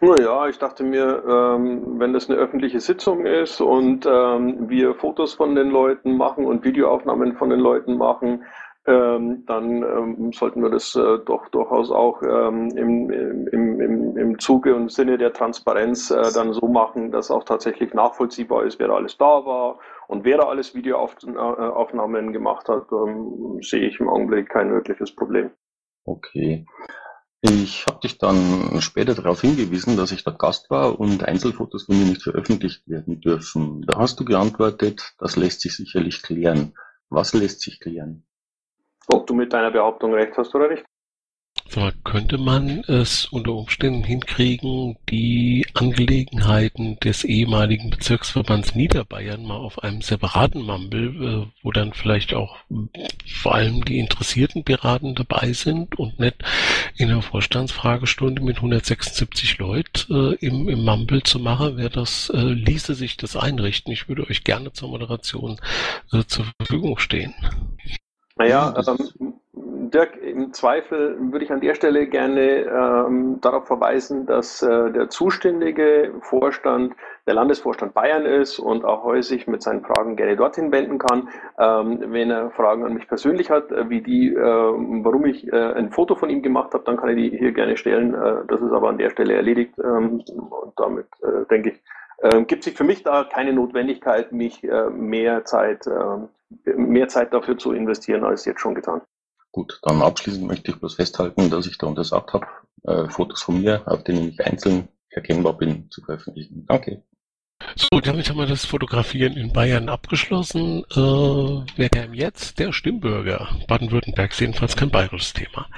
Naja, ich dachte mir, ähm, wenn das eine öffentliche Sitzung ist und ähm, wir Fotos von den Leuten machen und Videoaufnahmen von den Leuten machen, ähm, dann ähm, sollten wir das äh, doch durchaus auch ähm, im, im, im, im Zuge und Sinne der Transparenz äh, dann so machen, dass auch tatsächlich nachvollziehbar ist, wer alles da war und wer da alles Videoaufnahmen gemacht hat, ähm, sehe ich im Augenblick kein wirkliches Problem. Okay. Ich habe dich dann später darauf hingewiesen, dass ich dort Gast war und Einzelfotos von mir nicht veröffentlicht werden dürfen. Da hast du geantwortet, das lässt sich sicherlich klären. Was lässt sich klären? ob du mit deiner Behauptung recht hast oder nicht. So, könnte man es unter Umständen hinkriegen, die Angelegenheiten des ehemaligen Bezirksverbands Niederbayern mal auf einem separaten Mumble, äh, wo dann vielleicht auch vor allem die interessierten Piraten dabei sind und nicht in der Vorstandsfragestunde mit 176 Leuten äh, im, im Mumble zu machen, wäre das, äh, ließe sich das einrichten. Ich würde euch gerne zur Moderation zur Verfügung stehen. Naja, ähm, Dirk, im Zweifel würde ich an der Stelle gerne ähm, darauf verweisen, dass äh, der zuständige Vorstand der Landesvorstand Bayern ist und auch häufig mit seinen Fragen gerne dorthin wenden kann. Ähm, wenn er Fragen an mich persönlich hat, äh, wie die, äh, warum ich äh, ein Foto von ihm gemacht habe, dann kann er die hier gerne stellen. Äh, das ist aber an der Stelle erledigt ähm, und damit äh, denke ich, gibt sich für mich da keine Notwendigkeit, mich mehr Zeit mehr Zeit dafür zu investieren als jetzt schon getan. Gut, dann abschließend möchte ich bloß festhalten, dass ich da untersagt habe, äh, Fotos von mir, auf denen ich einzeln erkennbar bin, zu veröffentlichen. Danke. So, damit haben wir das Fotografieren in Bayern abgeschlossen. Äh, wer kam jetzt? Der Stimmbürger. Baden-Württemberg ist jedenfalls kein bayerisches Thema.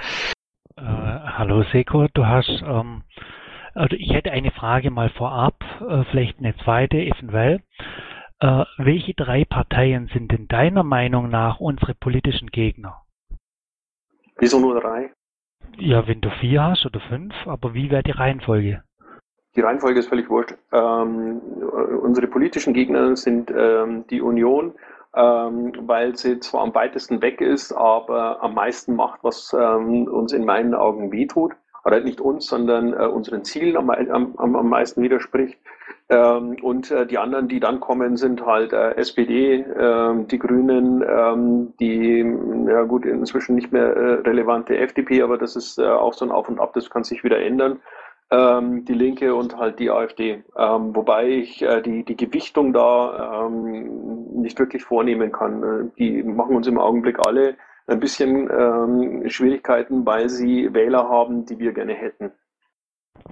Äh, hallo Seko, du hast, ähm, also ich hätte eine Frage mal vorab, äh, vielleicht eine zweite eventuell. Äh, welche drei Parteien sind denn deiner Meinung nach unsere politischen Gegner? Wieso nur drei? Ja, wenn du vier hast oder fünf, aber wie wäre die Reihenfolge? Die Reihenfolge ist völlig wurscht. Ähm, unsere politischen Gegner sind ähm, die Union, ähm, weil sie zwar am weitesten weg ist, aber am meisten macht, was ähm, uns in meinen Augen wehtut. Oder nicht uns, sondern äh, unseren Zielen am, am, am meisten widerspricht. Ähm, und äh, die anderen, die dann kommen, sind halt äh, SPD, äh, die Grünen, ähm, die, ja gut, inzwischen nicht mehr äh, relevante FDP, aber das ist äh, auch so ein Auf und Ab, das kann sich wieder ändern ähm, die Linke und halt die AfD. Ähm, wobei ich äh, die, die Gewichtung da ähm, nicht wirklich vornehmen kann. Äh, die machen uns im Augenblick alle ein bisschen ähm, Schwierigkeiten, weil sie Wähler haben, die wir gerne hätten.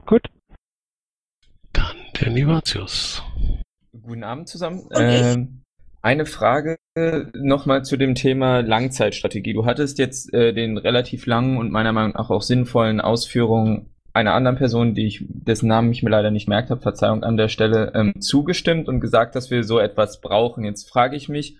Gut. Dann der Nivatius. Guten Abend zusammen. Ähm, eine Frage nochmal zu dem Thema Langzeitstrategie. Du hattest jetzt äh, den relativ langen und meiner Meinung nach auch sinnvollen Ausführungen einer anderen Person, die ich, dessen Namen ich mir leider nicht merkt habe, Verzeihung an der Stelle, ähm, zugestimmt und gesagt, dass wir so etwas brauchen. Jetzt frage ich mich,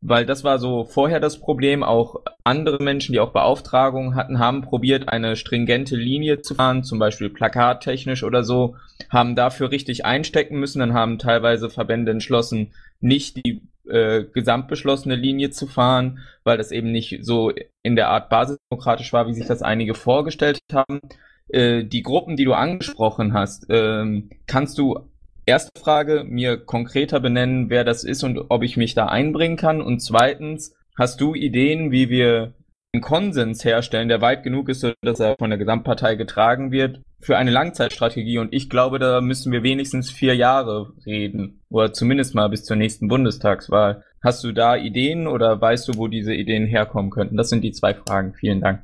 weil das war so vorher das Problem, auch andere Menschen, die auch Beauftragungen hatten, haben probiert, eine stringente Linie zu fahren, zum Beispiel plakattechnisch oder so, haben dafür richtig einstecken müssen, dann haben teilweise Verbände entschlossen, nicht die äh, gesamtbeschlossene Linie zu fahren, weil das eben nicht so in der Art basisdemokratisch war, wie sich das einige vorgestellt haben. Äh, die Gruppen, die du angesprochen hast, ähm, kannst du erste Frage mir konkreter benennen, wer das ist und ob ich mich da einbringen kann? Und zweitens, hast du Ideen, wie wir einen Konsens herstellen, der weit genug ist, dass er von der Gesamtpartei getragen wird, für eine Langzeitstrategie? Und ich glaube, da müssen wir wenigstens vier Jahre reden oder zumindest mal bis zur nächsten Bundestagswahl. Hast du da Ideen oder weißt du, wo diese Ideen herkommen könnten? Das sind die zwei Fragen. Vielen Dank.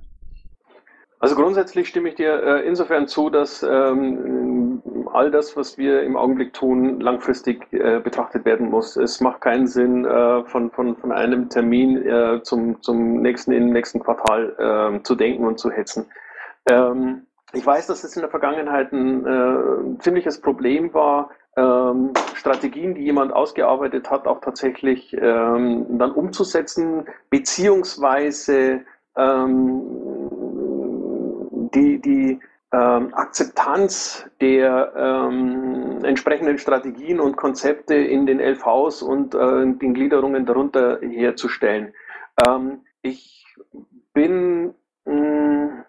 Also grundsätzlich stimme ich dir äh, insofern zu, dass ähm, all das, was wir im Augenblick tun, langfristig äh, betrachtet werden muss. Es macht keinen Sinn, äh, von, von, von einem Termin äh, zum, zum nächsten, im nächsten Quartal ähm, zu denken und zu hetzen. Ähm, ich weiß, dass es in der Vergangenheit ein äh, ziemliches Problem war, ähm, Strategien, die jemand ausgearbeitet hat, auch tatsächlich ähm, dann umzusetzen, beziehungsweise ähm, ähm, Akzeptanz der ähm, entsprechenden Strategien und Konzepte in den LVs und äh, den Gliederungen darunter herzustellen. Ähm, ich bin mh, mm,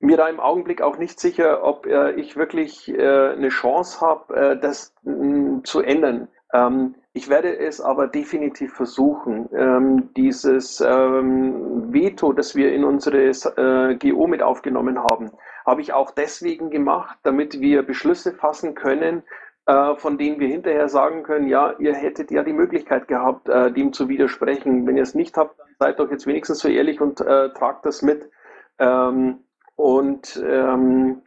mir da im Augenblick auch nicht sicher, ob äh, ich wirklich äh, eine Chance habe, äh, das mh, mm, zu ändern. Ähm, ich werde es aber definitiv versuchen. Ähm, dieses ähm, Veto, das wir in unsere äh, GO mit aufgenommen haben, habe ich auch deswegen gemacht, damit wir Beschlüsse fassen können, äh, von denen wir hinterher sagen können, ja, ihr hättet ja die Möglichkeit gehabt, äh, dem zu widersprechen. Wenn ihr es nicht habt, seid doch jetzt wenigstens so ehrlich und äh, tragt das mit. Und ähm,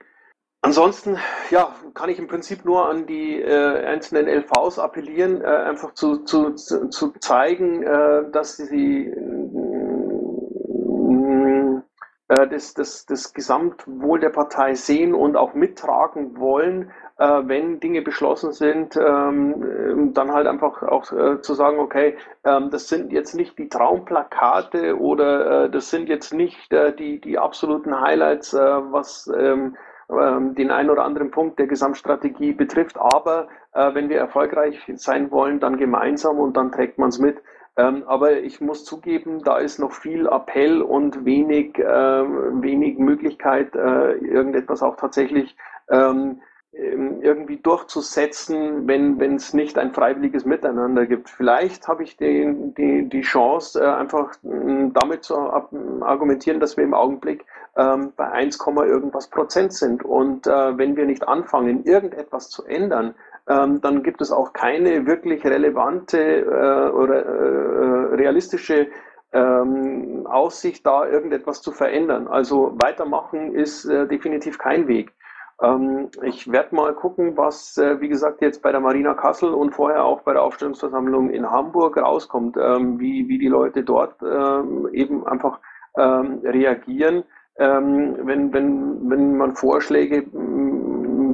Ansonsten, ja, kann ich im Prinzip nur an die äh, einzelnen LVs appellieren, äh, einfach zu, zu, zu zeigen, äh, dass sie äh, das, das, das Gesamtwohl der Partei sehen und auch mittragen wollen, äh, wenn Dinge beschlossen sind, ähm, dann halt einfach auch äh, zu sagen, okay, ähm, das sind jetzt nicht die Traumplakate oder äh, das sind jetzt nicht äh, die, die absoluten Highlights, äh, was ähm, den einen oder anderen Punkt der Gesamtstrategie betrifft. Aber äh, wenn wir erfolgreich sein wollen, dann gemeinsam und dann trägt man es mit. Ähm, aber ich muss zugeben, da ist noch viel Appell und wenig, äh, wenig Möglichkeit, äh, irgendetwas auch tatsächlich ähm, ähm, irgendwie durchzusetzen, wenn es nicht ein freiwilliges Miteinander gibt. Vielleicht habe ich die, die, die Chance, äh, einfach damit zu argumentieren, dass wir im Augenblick ähm, bei 1, irgendwas Prozent sind. Und äh, wenn wir nicht anfangen, irgendetwas zu ändern, ähm, dann gibt es auch keine wirklich relevante äh, oder äh, realistische ähm, Aussicht, da irgendetwas zu verändern. Also weitermachen ist äh, definitiv kein Weg. Ähm, ich werde mal gucken, was, äh, wie gesagt, jetzt bei der Marina Kassel und vorher auch bei der Aufstellungsversammlung in Hamburg rauskommt, ähm, wie, wie die Leute dort ähm, eben einfach reagieren, wenn, wenn, wenn man Vorschläge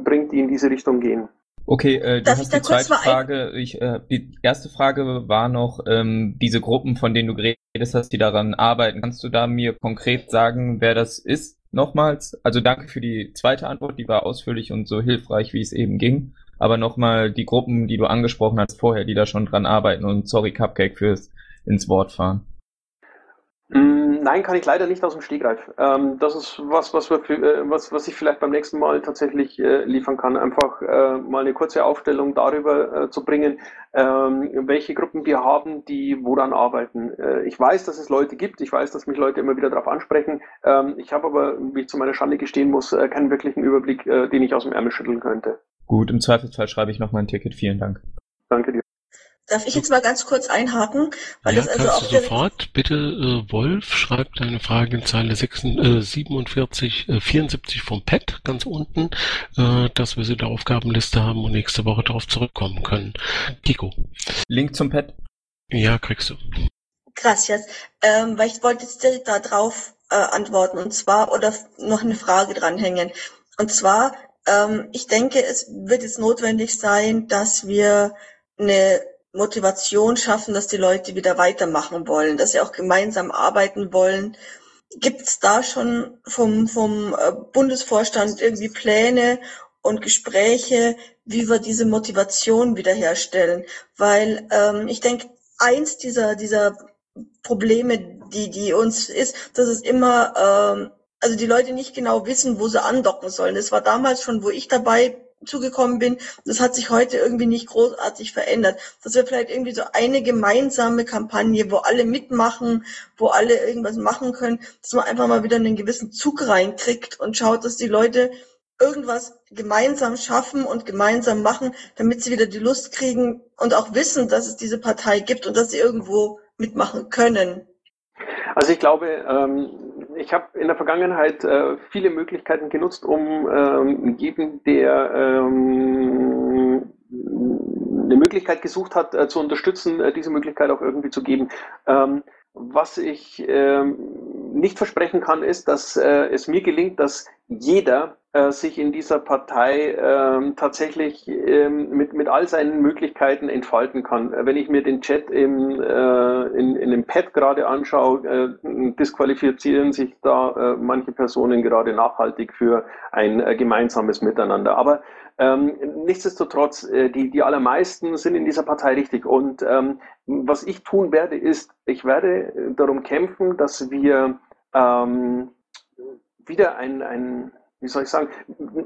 bringt, die in diese Richtung gehen. Okay, äh, du Darf hast die zweite Frage. Ich, äh, die erste Frage war noch ähm, diese Gruppen, von denen du geredet hast, die daran arbeiten. Kannst du da mir konkret sagen, wer das ist? Nochmals. Also danke für die zweite Antwort, die war ausführlich und so hilfreich, wie es eben ging. Aber nochmal die Gruppen, die du angesprochen hast vorher, die da schon dran arbeiten und sorry Cupcake fürs ins Wort fahren. Mm, Nein, kann ich leider nicht aus dem Stegreif. Ähm, das ist was, was, wir, äh, was, was ich vielleicht beim nächsten Mal tatsächlich äh, liefern kann. Einfach äh, mal eine kurze Aufstellung darüber äh, zu bringen, ähm, welche Gruppen wir haben, die woran arbeiten. Äh, ich weiß, dass es Leute gibt. Ich weiß, dass mich Leute immer wieder darauf ansprechen. Ähm, ich habe aber, wie ich zu meiner Schande gestehen muss, keinen wirklichen Überblick, den ich aus dem Ärmel schütteln könnte. Gut, im Zweifelsfall schreibe ich nochmal ein Ticket. Vielen Dank. Danke dir. Darf ich jetzt mal ganz kurz einhaken? Weil Ja, das also kannst auch du sofort. Bitte, äh, Wolf, schreib deine Frage in Zeile 6, äh, 47, äh, 74 vom Pad ganz unten, äh, dass wir sie in der Aufgabenliste haben und nächste Woche darauf zurückkommen können. Kiko. Link zum Pad? Ja, kriegst du. Gracias. Ähm, weil ich wollte jetzt direkt da drauf äh, antworten und zwar oder noch eine Frage dranhängen. Und zwar, ähm, ich denke, es wird jetzt notwendig sein, dass wir eine Motivation schaffen, dass die Leute wieder weitermachen wollen, dass sie auch gemeinsam arbeiten wollen. Gibt es da schon vom, vom äh, Bundesvorstand irgendwie Pläne und Gespräche, wie wir diese Motivation wiederherstellen? Weil ähm, ich denke, eins dieser, dieser Probleme, die, die uns ist, dass es immer, ähm, also die Leute nicht genau wissen, wo sie andocken sollen. Das war damals schon, wo ich dabei zugekommen bin. Das hat sich heute irgendwie nicht großartig verändert. Dass wir vielleicht irgendwie so eine gemeinsame Kampagne, wo alle mitmachen, wo alle irgendwas machen können, dass man einfach mal wieder einen gewissen Zug reinkriegt und schaut, dass die Leute irgendwas gemeinsam schaffen und gemeinsam machen, damit sie wieder die Lust kriegen und auch wissen, dass es diese Partei gibt und dass sie irgendwo mitmachen können. Also ich glaube, ähm, ich habe in der Vergangenheit äh, viele Möglichkeiten genutzt, um ähm, jedem, der ähm, eine Möglichkeit gesucht hat, äh, zu unterstützen, äh, diese Möglichkeit auch irgendwie zu geben. Ähm, was ich ähm, nicht versprechen kann, ist, dass äh, es mir gelingt, dass jeder sich in dieser Partei ähm, tatsächlich ähm, mit, mit all seinen Möglichkeiten entfalten kann. Äh, Wenn ich mir den Chat im, äh, in, in dem Pad gerade anschaue, äh, disqualifizieren sich da äh, manche Personen gerade nachhaltig für ein äh, gemeinsames Miteinander. Aber ähm, nichtsdestotrotz, äh, die, die allermeisten sind in dieser Partei richtig. Und ähm, was ich tun werde, ist, ich werde äh, darum kämpfen, dass wir ähm, wieder ein, ein, wie soll ich sagen,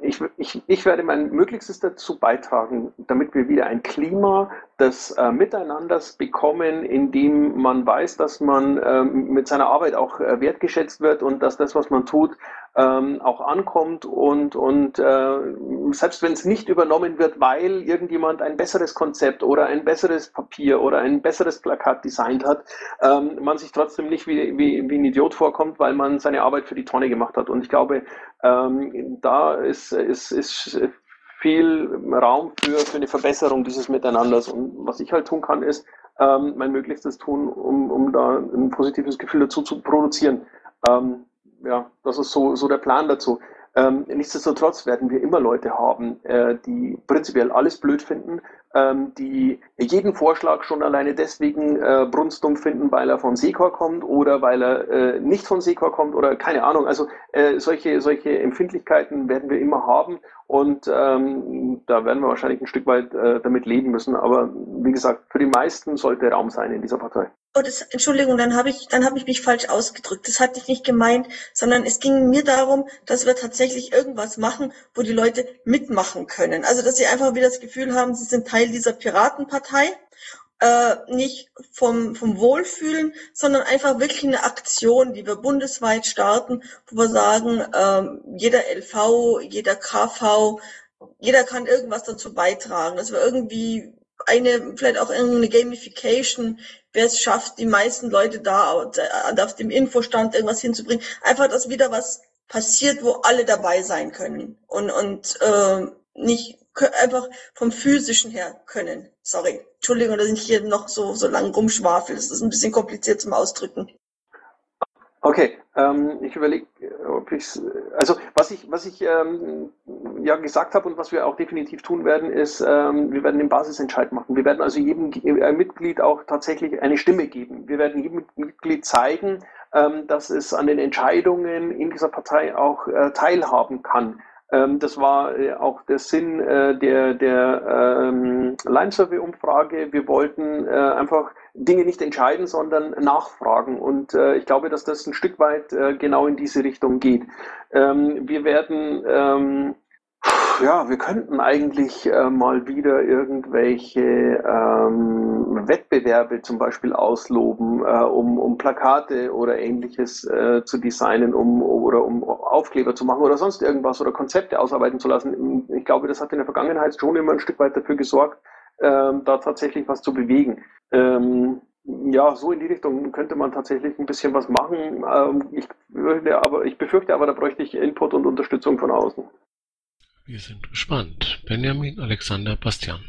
ich, ich, ich werde mein Möglichstes dazu beitragen, damit wir wieder ein Klima des äh, Miteinanders bekommen, in dem man weiß, dass man ähm, mit seiner Arbeit auch äh, wertgeschätzt wird und dass das, was man tut, ähm, auch ankommt und, und äh, selbst wenn es nicht übernommen wird, weil irgendjemand ein besseres Konzept oder ein besseres Papier oder ein besseres Plakat designt hat, ähm, man sich trotzdem nicht wie, wie, wie ein Idiot vorkommt, weil man seine Arbeit für die Tonne gemacht hat. Und ich glaube, ähm, da ist, ist, ist viel Raum für, für eine Verbesserung dieses Miteinanders. Und was ich halt tun kann, ist ähm, mein Möglichstes tun, um, um da ein positives Gefühl dazu zu produzieren. Ähm, ja, das ist so, so der Plan dazu. Ähm, nichtsdestotrotz werden wir immer Leute haben, äh, die prinzipiell alles blöd finden, ähm, die jeden Vorschlag schon alleine deswegen äh, brunstdumm finden, weil er von Secor kommt oder weil er äh, nicht von Secor kommt oder keine Ahnung. Also äh, solche, solche Empfindlichkeiten werden wir immer haben und ähm, da werden wir wahrscheinlich ein Stück weit äh, damit leben müssen. Aber wie gesagt, für die meisten sollte Raum sein in dieser Partei. Oh, das, Entschuldigung, dann habe ich, dann habe ich mich falsch ausgedrückt. Das hatte ich nicht gemeint, sondern es ging mir darum, dass wir tatsächlich irgendwas machen, wo die Leute mitmachen können. Also, dass sie einfach wieder das Gefühl haben, sie sind Teil dieser Piratenpartei, äh, nicht vom, vom Wohlfühlen, sondern einfach wirklich eine Aktion, die wir bundesweit starten, wo wir sagen, ähm, jeder LV, jeder KV, jeder kann irgendwas dazu beitragen, dass wir irgendwie eine, vielleicht auch irgendeine Gamification, wer es schafft, die meisten Leute da auf dem Infostand irgendwas hinzubringen. Einfach, dass wieder was passiert, wo alle dabei sein können und, und äh, nicht einfach vom physischen her können. Sorry. Entschuldigung, dass ich hier noch so, so lang rumschwafel. Das ist ein bisschen kompliziert zum Ausdrücken. Okay, ähm, ich überlege, ob ich also was ich, was ich ähm, ja gesagt habe und was wir auch definitiv tun werden, ist, ähm, wir werden den Basisentscheid machen. Wir werden also jedem äh, Mitglied auch tatsächlich eine Stimme geben. Wir werden jedem Mitglied zeigen, ähm, dass es an den Entscheidungen in dieser Partei auch äh, teilhaben kann. Ähm, das war äh, auch der Sinn äh, der, der ähm, Line-Survey-Umfrage. Wir wollten äh, einfach Dinge nicht entscheiden, sondern nachfragen. Und äh, ich glaube, dass das ein Stück weit äh, genau in diese Richtung geht. Ähm, wir werden ähm, ja, wir könnten eigentlich äh, mal wieder irgendwelche ähm, Wettbewerbe zum Beispiel ausloben, äh, um, um Plakate oder ähnliches äh, zu designen, um oder um Aufkleber zu machen oder sonst irgendwas oder Konzepte ausarbeiten zu lassen. Ich glaube, das hat in der Vergangenheit schon immer ein Stück weit dafür gesorgt, ähm, da tatsächlich was zu bewegen. Ähm, ja, so in die Richtung könnte man tatsächlich ein bisschen was machen. Ähm, ich, würde aber, ich befürchte aber, da bräuchte ich Input und Unterstützung von außen. Wir sind gespannt. Benjamin, Alexander, Bastian.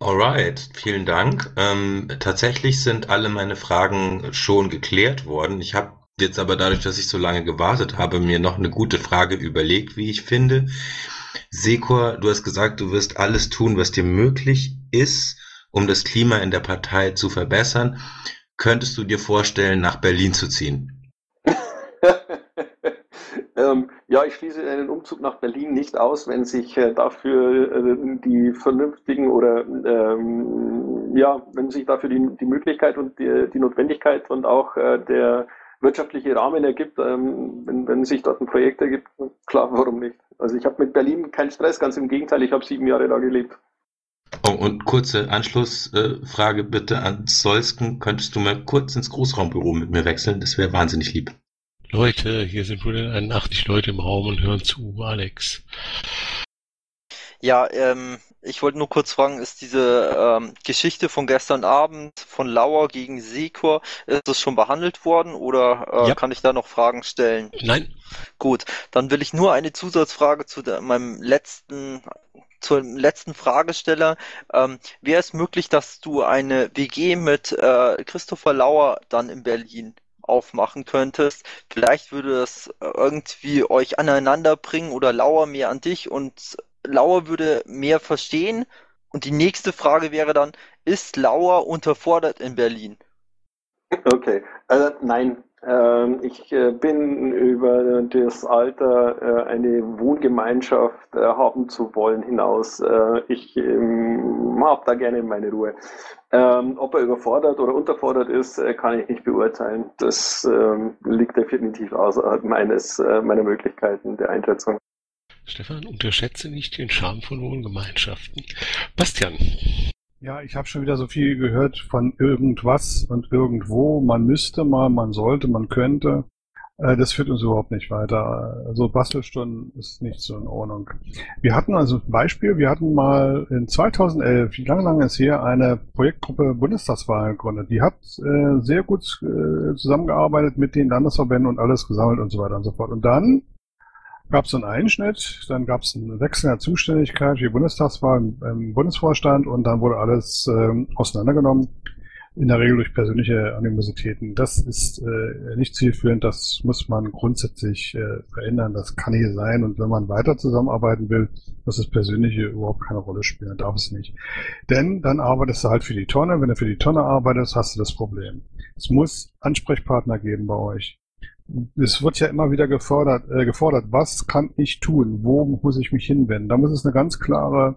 Alright, vielen Dank. Ähm, tatsächlich sind alle meine Fragen schon geklärt worden. Ich habe jetzt aber dadurch, dass ich so lange gewartet habe, mir noch eine gute Frage überlegt, wie ich finde. Sekor, du hast gesagt, du wirst alles tun, was dir möglich ist, um das Klima in der Partei zu verbessern. Könntest du dir vorstellen, nach Berlin zu ziehen? Ähm, ja, ich schließe einen Umzug nach Berlin nicht aus, wenn sich äh, dafür äh, die vernünftigen oder ähm, ja, wenn sich dafür die, die Möglichkeit und die, die Notwendigkeit und auch äh, der wirtschaftliche Rahmen ergibt, ähm, wenn, wenn sich dort ein Projekt ergibt, klar, warum nicht? Also ich habe mit Berlin keinen Stress, ganz im Gegenteil, ich habe sieben Jahre da gelebt. Oh, und kurze Anschlussfrage bitte an Solsken. Könntest du mal kurz ins Großraumbüro mit mir wechseln? Das wäre wahnsinnig lieb. Leute, hier sind wohl 81 Leute im Raum und hören zu, Alex. Ja, ähm, ich wollte nur kurz fragen, ist diese ähm, Geschichte von gestern Abend von Lauer gegen Sekor, ist das schon behandelt worden oder äh, ja. kann ich da noch Fragen stellen? Nein. Gut, dann will ich nur eine Zusatzfrage zu der, meinem letzten zum letzten Fragesteller. Ähm, Wäre es möglich, dass du eine WG mit äh, Christopher Lauer dann in Berlin aufmachen könntest. Vielleicht würde das irgendwie euch aneinander bringen oder Lauer mehr an dich und Lauer würde mehr verstehen. Und die nächste Frage wäre dann, ist Lauer unterfordert in Berlin? Okay, also nein, ich äh, bin über das Alter, äh, eine Wohngemeinschaft äh, haben zu wollen, hinaus. Ich ähm, habe da gerne meine Ruhe. Ähm, ob er überfordert oder unterfordert ist, kann ich nicht beurteilen. Das liegt definitiv außerhalb meines, meiner Möglichkeiten der Einschätzung. Stefan, unterschätze nicht den Charme von Wohngemeinschaften. Bastian. Ja, ich habe schon wieder so viel gehört von irgendwas und irgendwo. Man müsste mal, man sollte, man könnte. Äh, das führt uns überhaupt nicht weiter. Also Bastelstunden ist nicht so in Ordnung. Wir hatten also ein Beispiel, wir hatten mal in 2011, wie lange, lange ist her, eine Projektgruppe Bundestagswahl gegründet. Die hat äh, sehr gut äh, zusammengearbeitet mit den Landesverbänden und alles gesammelt und so weiter und so fort. Und dann gab es einen Einschnitt, dann gab es einen Wechsel der Zuständigkeit für die Bundestagswahl im Bundesvorstand und dann wurde alles ähm, auseinandergenommen, in der Regel durch persönliche Animositäten. Das ist äh, nicht zielführend, das muss man grundsätzlich äh, verändern, das kann nicht sein und wenn man weiter zusammenarbeiten will, muss das Persönliche überhaupt keine Rolle spielen, darf es nicht. Denn dann arbeitest du halt für die Tonne, wenn du für die Tonne arbeitest, hast du das Problem. Es muss Ansprechpartner geben bei euch es wird ja immer wieder gefordert, äh, gefordert, was kann ich tun? Wo muss ich mich hinwenden? Da muss es eine ganz klare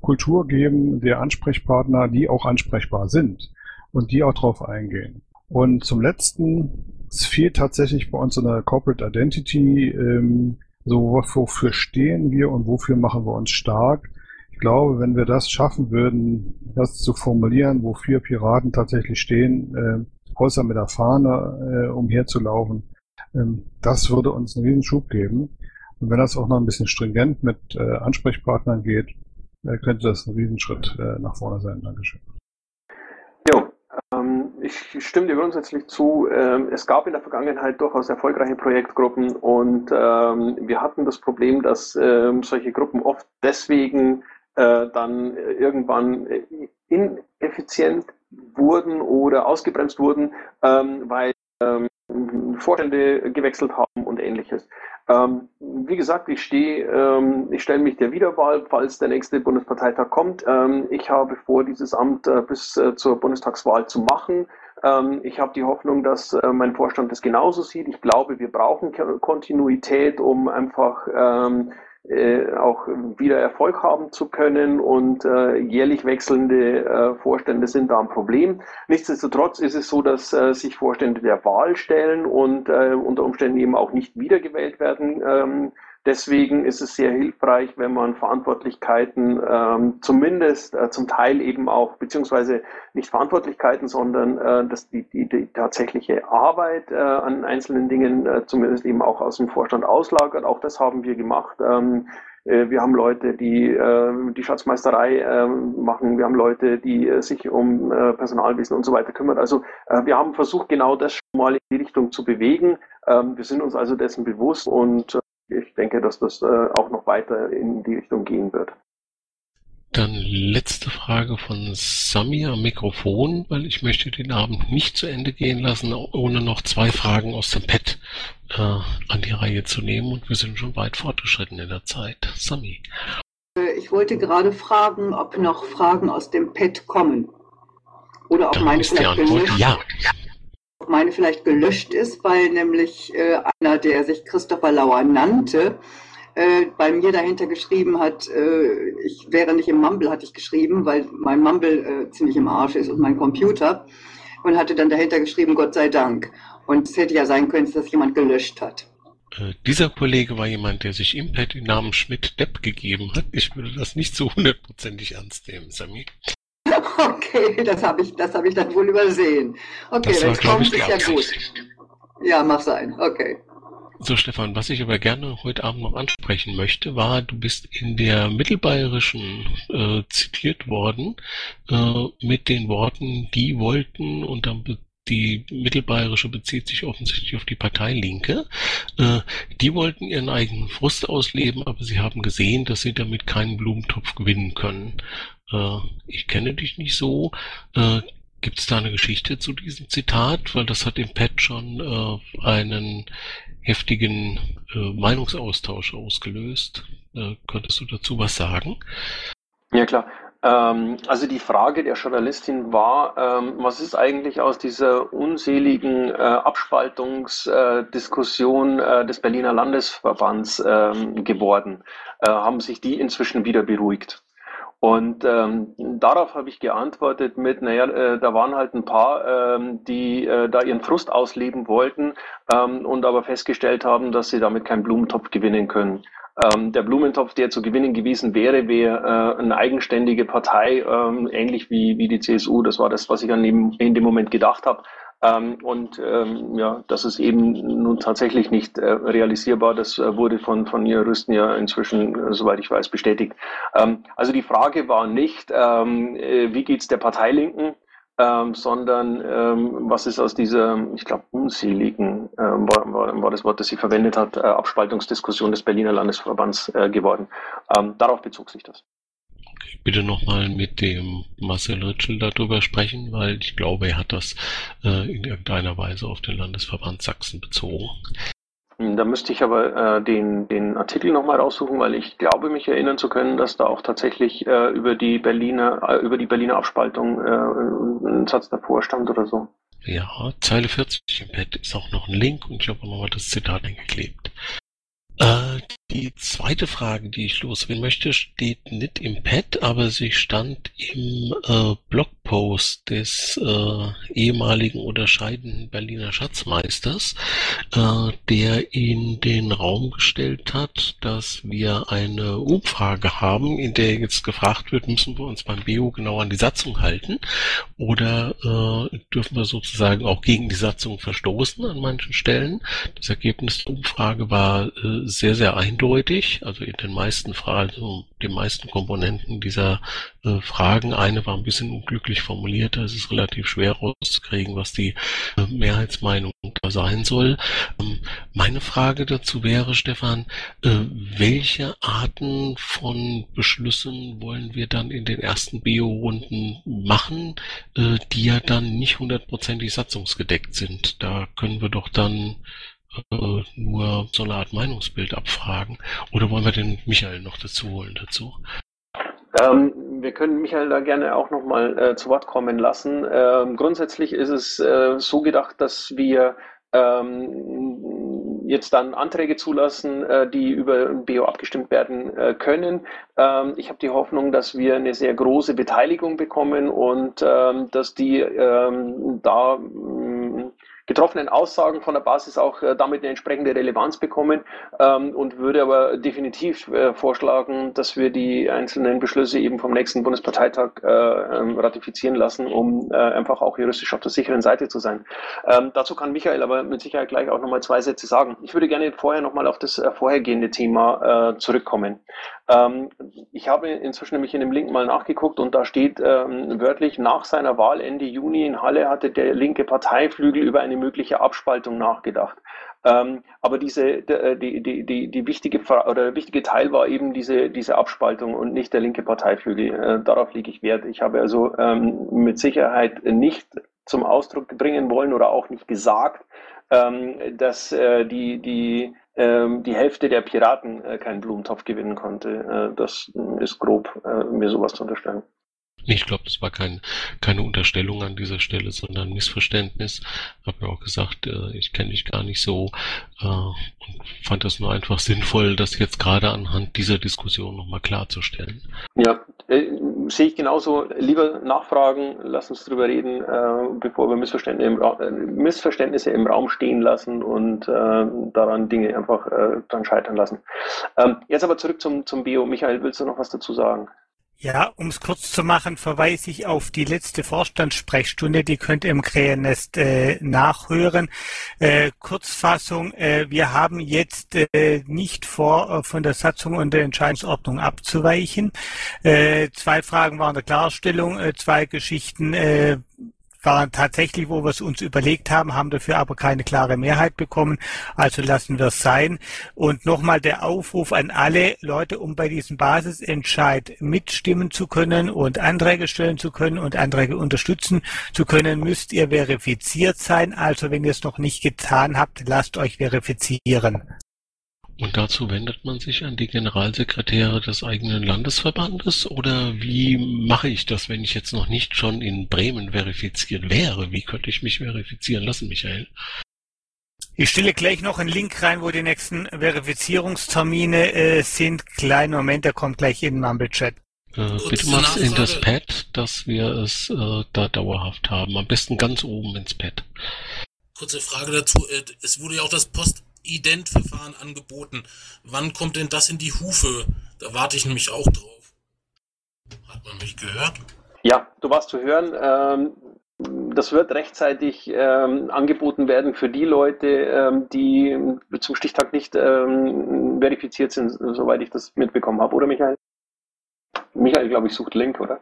Kultur geben der Ansprechpartner, die auch ansprechbar sind und die auch drauf eingehen. Und zum letzten, es fehlt tatsächlich bei uns so eine Corporate Identity, ähm, so wofür stehen wir und wofür machen wir uns stark. Ich glaube, wenn wir das schaffen würden, das zu formulieren, wofür Piraten tatsächlich stehen, äh, außer mit der Fahne äh, umherzulaufen, das würde uns einen riesen Schub geben. Und wenn das auch noch ein bisschen stringent mit äh, Ansprechpartnern geht, äh, könnte das ein Riesenschritt äh, nach vorne sein. Dankeschön. Jo, ähm, ich stimme dir grundsätzlich zu. Ähm, es gab in der Vergangenheit durchaus erfolgreiche Projektgruppen und ähm, wir hatten das Problem, dass ähm, solche Gruppen oft deswegen dann irgendwann ineffizient wurden oder ausgebremst wurden, ähm, weil Vorstände gewechselt haben und ähnliches. Ähm, wie gesagt, ich stehe, ähm, ich stelle mich der Wiederwahl, falls der nächste Bundesparteitag kommt. Ähm, ich habe vor, dieses Amt äh, bis äh, zur Bundestagswahl zu machen. Ähm, ich habe die Hoffnung, dass äh, mein Vorstand das genauso sieht. Ich glaube, wir brauchen Kontinuität, um einfach ähm, äh, auch wieder Erfolg haben zu können und äh, jährlich wechselnde äh, Vorstände sind da ein Problem. Nichtsdestotrotz ist es so, dass äh, sich Vorstände der Wahl stellen und äh, unter Umständen eben auch nicht wiedergewählt werden. Ähm, Deswegen ist es sehr hilfreich, wenn man Verantwortlichkeiten ähm, zumindest äh, zum Teil eben auch, beziehungsweise nicht Verantwortlichkeiten, sondern äh, dass die, die, die tatsächliche Arbeit äh, an einzelnen Dingen äh, zumindest eben auch aus dem Vorstand auslagert. Auch das haben wir gemacht. Ähm, äh, wir haben Leute, die äh, die Schatzmeisterei äh, machen. Wir haben Leute, die äh, sich um Personalwesen und so weiter kümmern. Also wir haben versucht, genau das schon mal in die Richtung zu bewegen. Ähm, wir sind uns also dessen bewusst und ich denke, dass das äh, auch noch weiter in die Richtung gehen wird. Dann letzte Frage von Sami am Mikrofon, weil ich möchte den Abend nicht zu Ende gehen lassen, ohne noch zwei Fragen aus dem Pad äh, an die Reihe zu nehmen. Und wir sind schon weit fortgeschritten in der Zeit. Sami. Äh, ich wollte gerade fragen, ob noch Fragen aus dem Pad kommen. Oder ob meine vielleicht Antwort gelöscht, ja. Meine vielleicht gelöscht ist, weil nämlich äh, einer, der sich Christopher Lauer nannte, äh, bei mir dahinter geschrieben hat, äh, ich wäre nicht im Mumble, hatte ich geschrieben, weil mein Mumble äh, ziemlich im Arsch ist und mein Computer. Und hatte dann dahinter geschrieben, Gott sei Dank. Und es hätte ja sein können, dass das jemand gelöscht hat. Äh, dieser Kollege war jemand, der sich im Pad den Namen Schmidt-Depp gegeben hat. Ich würde das nicht so hundertprozentig ernst nehmen, Sami. Okay, das habe ich, das habe ich dann wohl übersehen. Okay, Das kommt, ich, ja gut. Ja, mach sein. Okay. So, Stefan, was ich aber gerne heute Abend noch ansprechen möchte, war, du bist in der Mittelbayerischen äh, zitiert worden äh, mit den Worten, die wollten und dann die Mittelbayerische bezieht sich offensichtlich auf die Partei Linke. Äh, die wollten ihren eigenen Frust ausleben, aber sie haben gesehen, dass sie damit keinen Blumentopf gewinnen können. Äh, ich kenne dich nicht so. Äh, Gibt es da eine Geschichte zu diesem Zitat? Weil das hat im Pad schon äh, einen heftigen äh, Meinungsaustausch ausgelöst. Äh, könntest du dazu was sagen? Ja, klar. Ähm, also die Frage der Journalistin war, ähm, was ist eigentlich aus dieser unseligen äh, Abspaltungsdiskussion äh, des Berliner Landesverbands ähm, geworden? Äh, haben sich die inzwischen wieder beruhigt? Und ähm, darauf habe ich geantwortet mit, naja, äh, da waren halt ein paar, ähm, die äh, da ihren Frust ausleben wollten ähm, und aber festgestellt haben, dass sie damit keinen Blumentopf gewinnen können. Ähm, der Blumentopf, der zu gewinnen gewesen wäre, wäre äh, eine eigenständige Partei, ähm, ähnlich wie, wie die CSU. Das war das, was ich an dem, in dem Moment gedacht habe. Ähm, und ähm, ja, das ist eben nun tatsächlich nicht äh, realisierbar. Das äh, wurde von, von Juristen ja inzwischen, äh, soweit ich weiß, bestätigt. Ähm, also die Frage war nicht, ähm, äh, wie geht's der Parteilinken, ähm, sondern ähm, was ist aus dieser, ich glaube, unseligen, ähm, war, war, war das Wort, das sie verwendet hat, äh, Abspaltungsdiskussion des Berliner Landesverbands äh, geworden. Ähm, darauf bezog sich das. Bitte nochmal mit dem Marcel Ritschel darüber sprechen, weil ich glaube, er hat das äh, in irgendeiner Weise auf den Landesverband Sachsen bezogen. Da müsste ich aber äh, den, den Artikel nochmal raussuchen, weil ich glaube, mich erinnern zu können, dass da auch tatsächlich äh, über die Berliner, äh, über die Berliner Abspaltung äh, ein Satz davor stand oder so. Ja, Zeile 40 im Pad ist auch noch ein Link und ich habe auch nochmal das Zitat eingeklebt. Äh, die zweite Frage, die ich loswerden möchte, steht nicht im Pad, aber sie stand im äh, Blogpost des äh, ehemaligen oder scheidenden Berliner Schatzmeisters, äh, der in den Raum gestellt hat, dass wir eine Umfrage haben, in der jetzt gefragt wird, müssen wir uns beim BO genau an die Satzung halten oder äh, dürfen wir sozusagen auch gegen die Satzung verstoßen an manchen Stellen. Das Ergebnis der Umfrage war äh, sehr, sehr eindeutig. Eindeutig, also in den meisten Fragen, also den meisten Komponenten dieser äh, Fragen. Eine war ein bisschen unglücklich formuliert, da ist es relativ schwer rauszukriegen, was die äh, Mehrheitsmeinung da sein soll. Ähm, meine Frage dazu wäre, Stefan, äh, welche Arten von Beschlüssen wollen wir dann in den ersten Bio-Runden machen, äh, die ja dann nicht hundertprozentig satzungsgedeckt sind? Da können wir doch dann äh, nur so eine Art Meinungsbild abfragen. Oder wollen wir den Michael noch dazu holen dazu? Ähm, wir können Michael da gerne auch nochmal äh, zu Wort kommen lassen. Ähm, grundsätzlich ist es äh, so gedacht, dass wir ähm, jetzt dann Anträge zulassen, äh, die über BO abgestimmt werden äh, können. Ähm, ich habe die Hoffnung, dass wir eine sehr große Beteiligung bekommen und ähm, dass die ähm, da getroffenen Aussagen von der Basis auch äh, damit eine entsprechende Relevanz bekommen ähm, und würde aber definitiv äh, vorschlagen, dass wir die einzelnen Beschlüsse eben vom nächsten Bundesparteitag äh, ähm, ratifizieren lassen, um äh, einfach auch juristisch auf der sicheren Seite zu sein. Ähm, dazu kann Michael aber mit Sicherheit gleich auch nochmal zwei Sätze sagen. Ich würde gerne vorher nochmal auf das äh, vorhergehende Thema äh, zurückkommen. Ähm, ich habe inzwischen nämlich in dem Link mal nachgeguckt und da steht ähm, wörtlich, nach seiner Wahl Ende Juni in Halle hatte der linke Parteiflügel über eine mögliche Abspaltung nachgedacht. Ähm, aber diese, äh, die, die, die, die wichtige oder der wichtige Teil war eben diese, diese Abspaltung und nicht der linke Parteiflügel. Äh, darauf lege ich Wert. Ich habe also ähm, mit Sicherheit nicht zum Ausdruck bringen wollen oder auch nicht gesagt, ähm, dass äh, die, die ähm, die Hälfte der Piraten äh, keinen Blumentopf gewinnen konnte. Äh, das ist grob, äh, mir sowas zu unterstellen. Ich glaube, das war kein, keine Unterstellung an dieser Stelle, sondern Missverständnis. Habe ja auch gesagt, äh, ich kenne dich gar nicht so äh, und fand das nur einfach sinnvoll, das jetzt gerade anhand dieser Diskussion nochmal klarzustellen. Ja, äh, sehe ich genauso. Lieber nachfragen, lass uns drüber reden, äh, bevor wir Missverständnisse im, Ra äh, Missverständnisse im Raum stehen lassen und äh, daran Dinge einfach dann scheitern lassen. Ähm, jetzt aber zurück zum, zum Bio. Michael, willst du noch was dazu sagen? Ja, um es kurz zu machen, verweise ich auf die letzte Vorstandssprechstunde, die könnt ihr im Krähennest äh, nachhören. Äh, Kurzfassung, äh, wir haben jetzt äh, nicht vor, äh, von der Satzung und der Entscheidungsordnung abzuweichen. Äh, zwei Fragen waren der Klarstellung, zwei Geschichten waren tatsächlich, wo wir es uns überlegt haben, haben dafür aber keine klare Mehrheit bekommen. Also lassen wir es sein. Und nochmal der Aufruf an alle Leute, um bei diesem Basisentscheid mitstimmen zu können und Anträge stellen zu können und Anträge unterstützen zu können, müsst ihr verifiziert sein. Also wenn ihr es noch nicht getan habt, lasst euch verifizieren. Und dazu wendet man sich an die Generalsekretäre des eigenen Landesverbandes oder wie mache ich das, wenn ich jetzt noch nicht schon in Bremen verifiziert wäre? Wie könnte ich mich verifizieren lassen, Michael? Ich stelle gleich noch einen Link rein, wo die nächsten Verifizierungstermine äh, sind. Kleinen Moment, der kommt gleich in den Mumble-Chat. Äh, bitte mach's in das Pad, dass wir es äh, da dauerhaft haben. Am besten ganz oben ins Pad. Kurze Frage dazu. Äh, es wurde ja auch das Post Ident-Verfahren angeboten. Wann kommt denn das in die Hufe? Da warte ich nämlich auch drauf. Hat man mich gehört? Ja, du warst zu hören. Ähm, das wird rechtzeitig ähm, angeboten werden für die Leute, ähm, die zum Stichtag nicht ähm, verifiziert sind, soweit ich das mitbekommen habe, oder Michael? Michael, glaube ich, sucht Link, oder?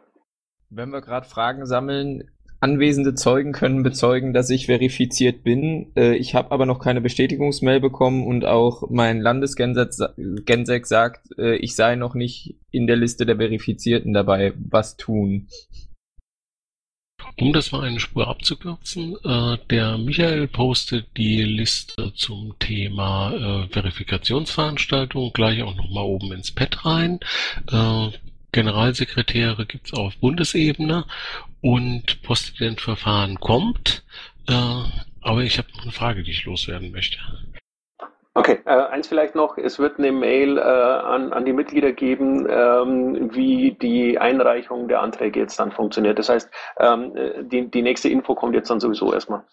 Wenn wir gerade Fragen sammeln, Anwesende Zeugen können bezeugen, dass ich verifiziert bin. Äh, ich habe aber noch keine Bestätigungsmail bekommen und auch mein Landesgensek sagt, äh, ich sei noch nicht in der Liste der Verifizierten dabei. Was tun? Um das mal eine Spur abzukürzen, äh, der Michael postet die Liste zum Thema äh, Verifikationsveranstaltung gleich auch nochmal oben ins Pad rein. Äh, Generalsekretäre gibt es auf Bundesebene und Postident-Verfahren kommt. Äh, aber ich habe noch eine Frage, die ich loswerden möchte. Okay, äh, eins vielleicht noch, es wird eine Mail äh, an, an die Mitglieder geben, ähm, wie die Einreichung der Anträge jetzt dann funktioniert. Das heißt, ähm, die, die nächste Info kommt jetzt dann sowieso erstmal.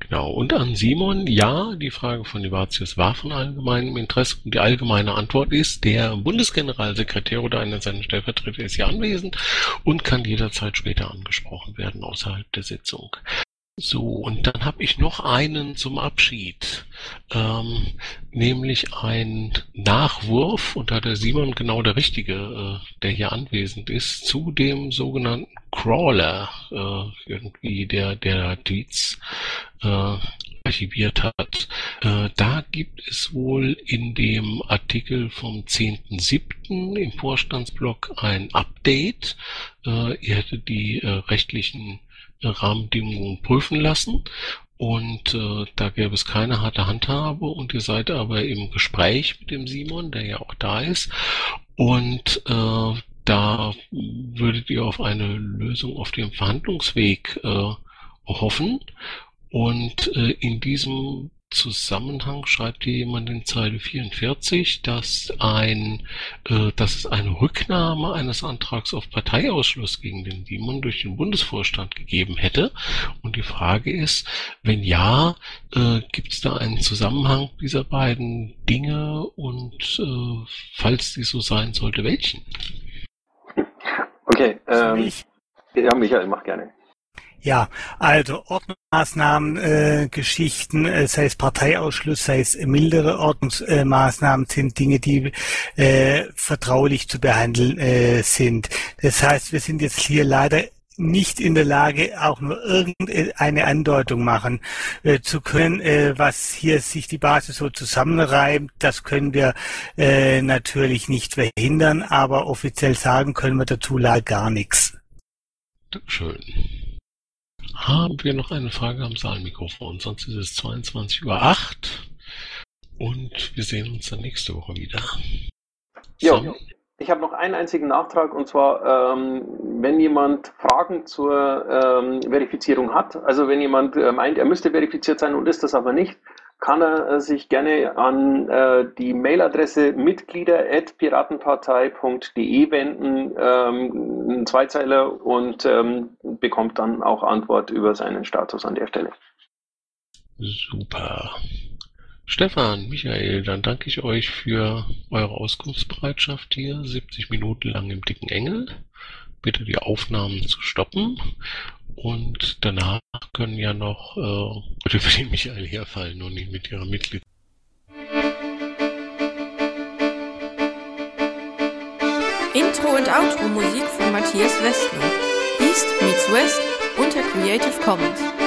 Genau, und an Simon, ja, die Frage von Ivatius war von allgemeinem Interesse und die allgemeine Antwort ist, der Bundesgeneralsekretär oder einer seiner Stellvertreter ist ja anwesend und kann jederzeit später angesprochen werden außerhalb der Sitzung. So, und dann habe ich noch einen zum Abschied, ähm, nämlich ein Nachwurf, und da der Simon genau der Richtige, äh, der hier anwesend ist, zu dem sogenannten Crawler, äh, irgendwie der, der Tweets äh, archiviert hat. Äh, da gibt es wohl in dem Artikel vom 10.7. im Vorstandsblog ein Update. Äh, er hätte die äh, rechtlichen Rahmenbedingungen prüfen lassen. Und äh, da gäbe es keine harte Handhabe und ihr seid aber im Gespräch mit dem Simon, der ja auch da ist. Und äh, da würdet ihr auf eine Lösung auf dem Verhandlungsweg äh, hoffen. Und äh, in diesem Zusammenhang schreibt hier jemand in Zeile 44, dass ein, äh, dass es eine Rücknahme eines Antrags auf Parteiausschluss gegen den Simon durch den Bundesvorstand gegeben hätte. Und die Frage ist, wenn ja, äh, gibt es da einen Zusammenhang dieser beiden Dinge und äh, falls dies so sein sollte, welchen? Okay, ähm, ja, Michael, mach gerne. Ja, also Ordnungsmaßnahmen, äh, Geschichten, äh, sei es Parteiausschluss, sei es mildere Ordnungsmaßnahmen, äh, sind Dinge, die äh, vertraulich zu behandeln äh, sind. Das heißt, wir sind jetzt hier leider nicht in der Lage, auch nur irgendeine Andeutung machen äh, zu können, äh, was hier sich die Basis so zusammenreibt. Das können wir äh, natürlich nicht verhindern, aber offiziell sagen können wir dazu leider gar nichts. Dankeschön. Haben wir noch eine Frage am Saalmikrofon? Sonst ist es 22.08 Uhr und wir sehen uns dann nächste Woche wieder. Ja, ich habe noch einen einzigen Nachtrag und zwar, ähm, wenn jemand Fragen zur ähm, Verifizierung hat, also wenn jemand äh, meint, er müsste verifiziert sein und ist das aber nicht, kann er äh, sich gerne an äh, die Mailadresse mitglieder.piratenpartei.de wenden, ähm, ein Zweizeiler und ähm, bekommt dann auch Antwort über seinen Status an der Stelle. Super. Stefan, Michael, dann danke ich euch für eure Auskunftsbereitschaft hier, 70 Minuten lang im dicken Engel. Bitte die Aufnahmen zu stoppen und danach können ja noch äh, über den Michael herfallen und nicht mit ihrer Mitglied. Intro und Outro Musik von Matthias Westner. East meets West unter Creative Commons.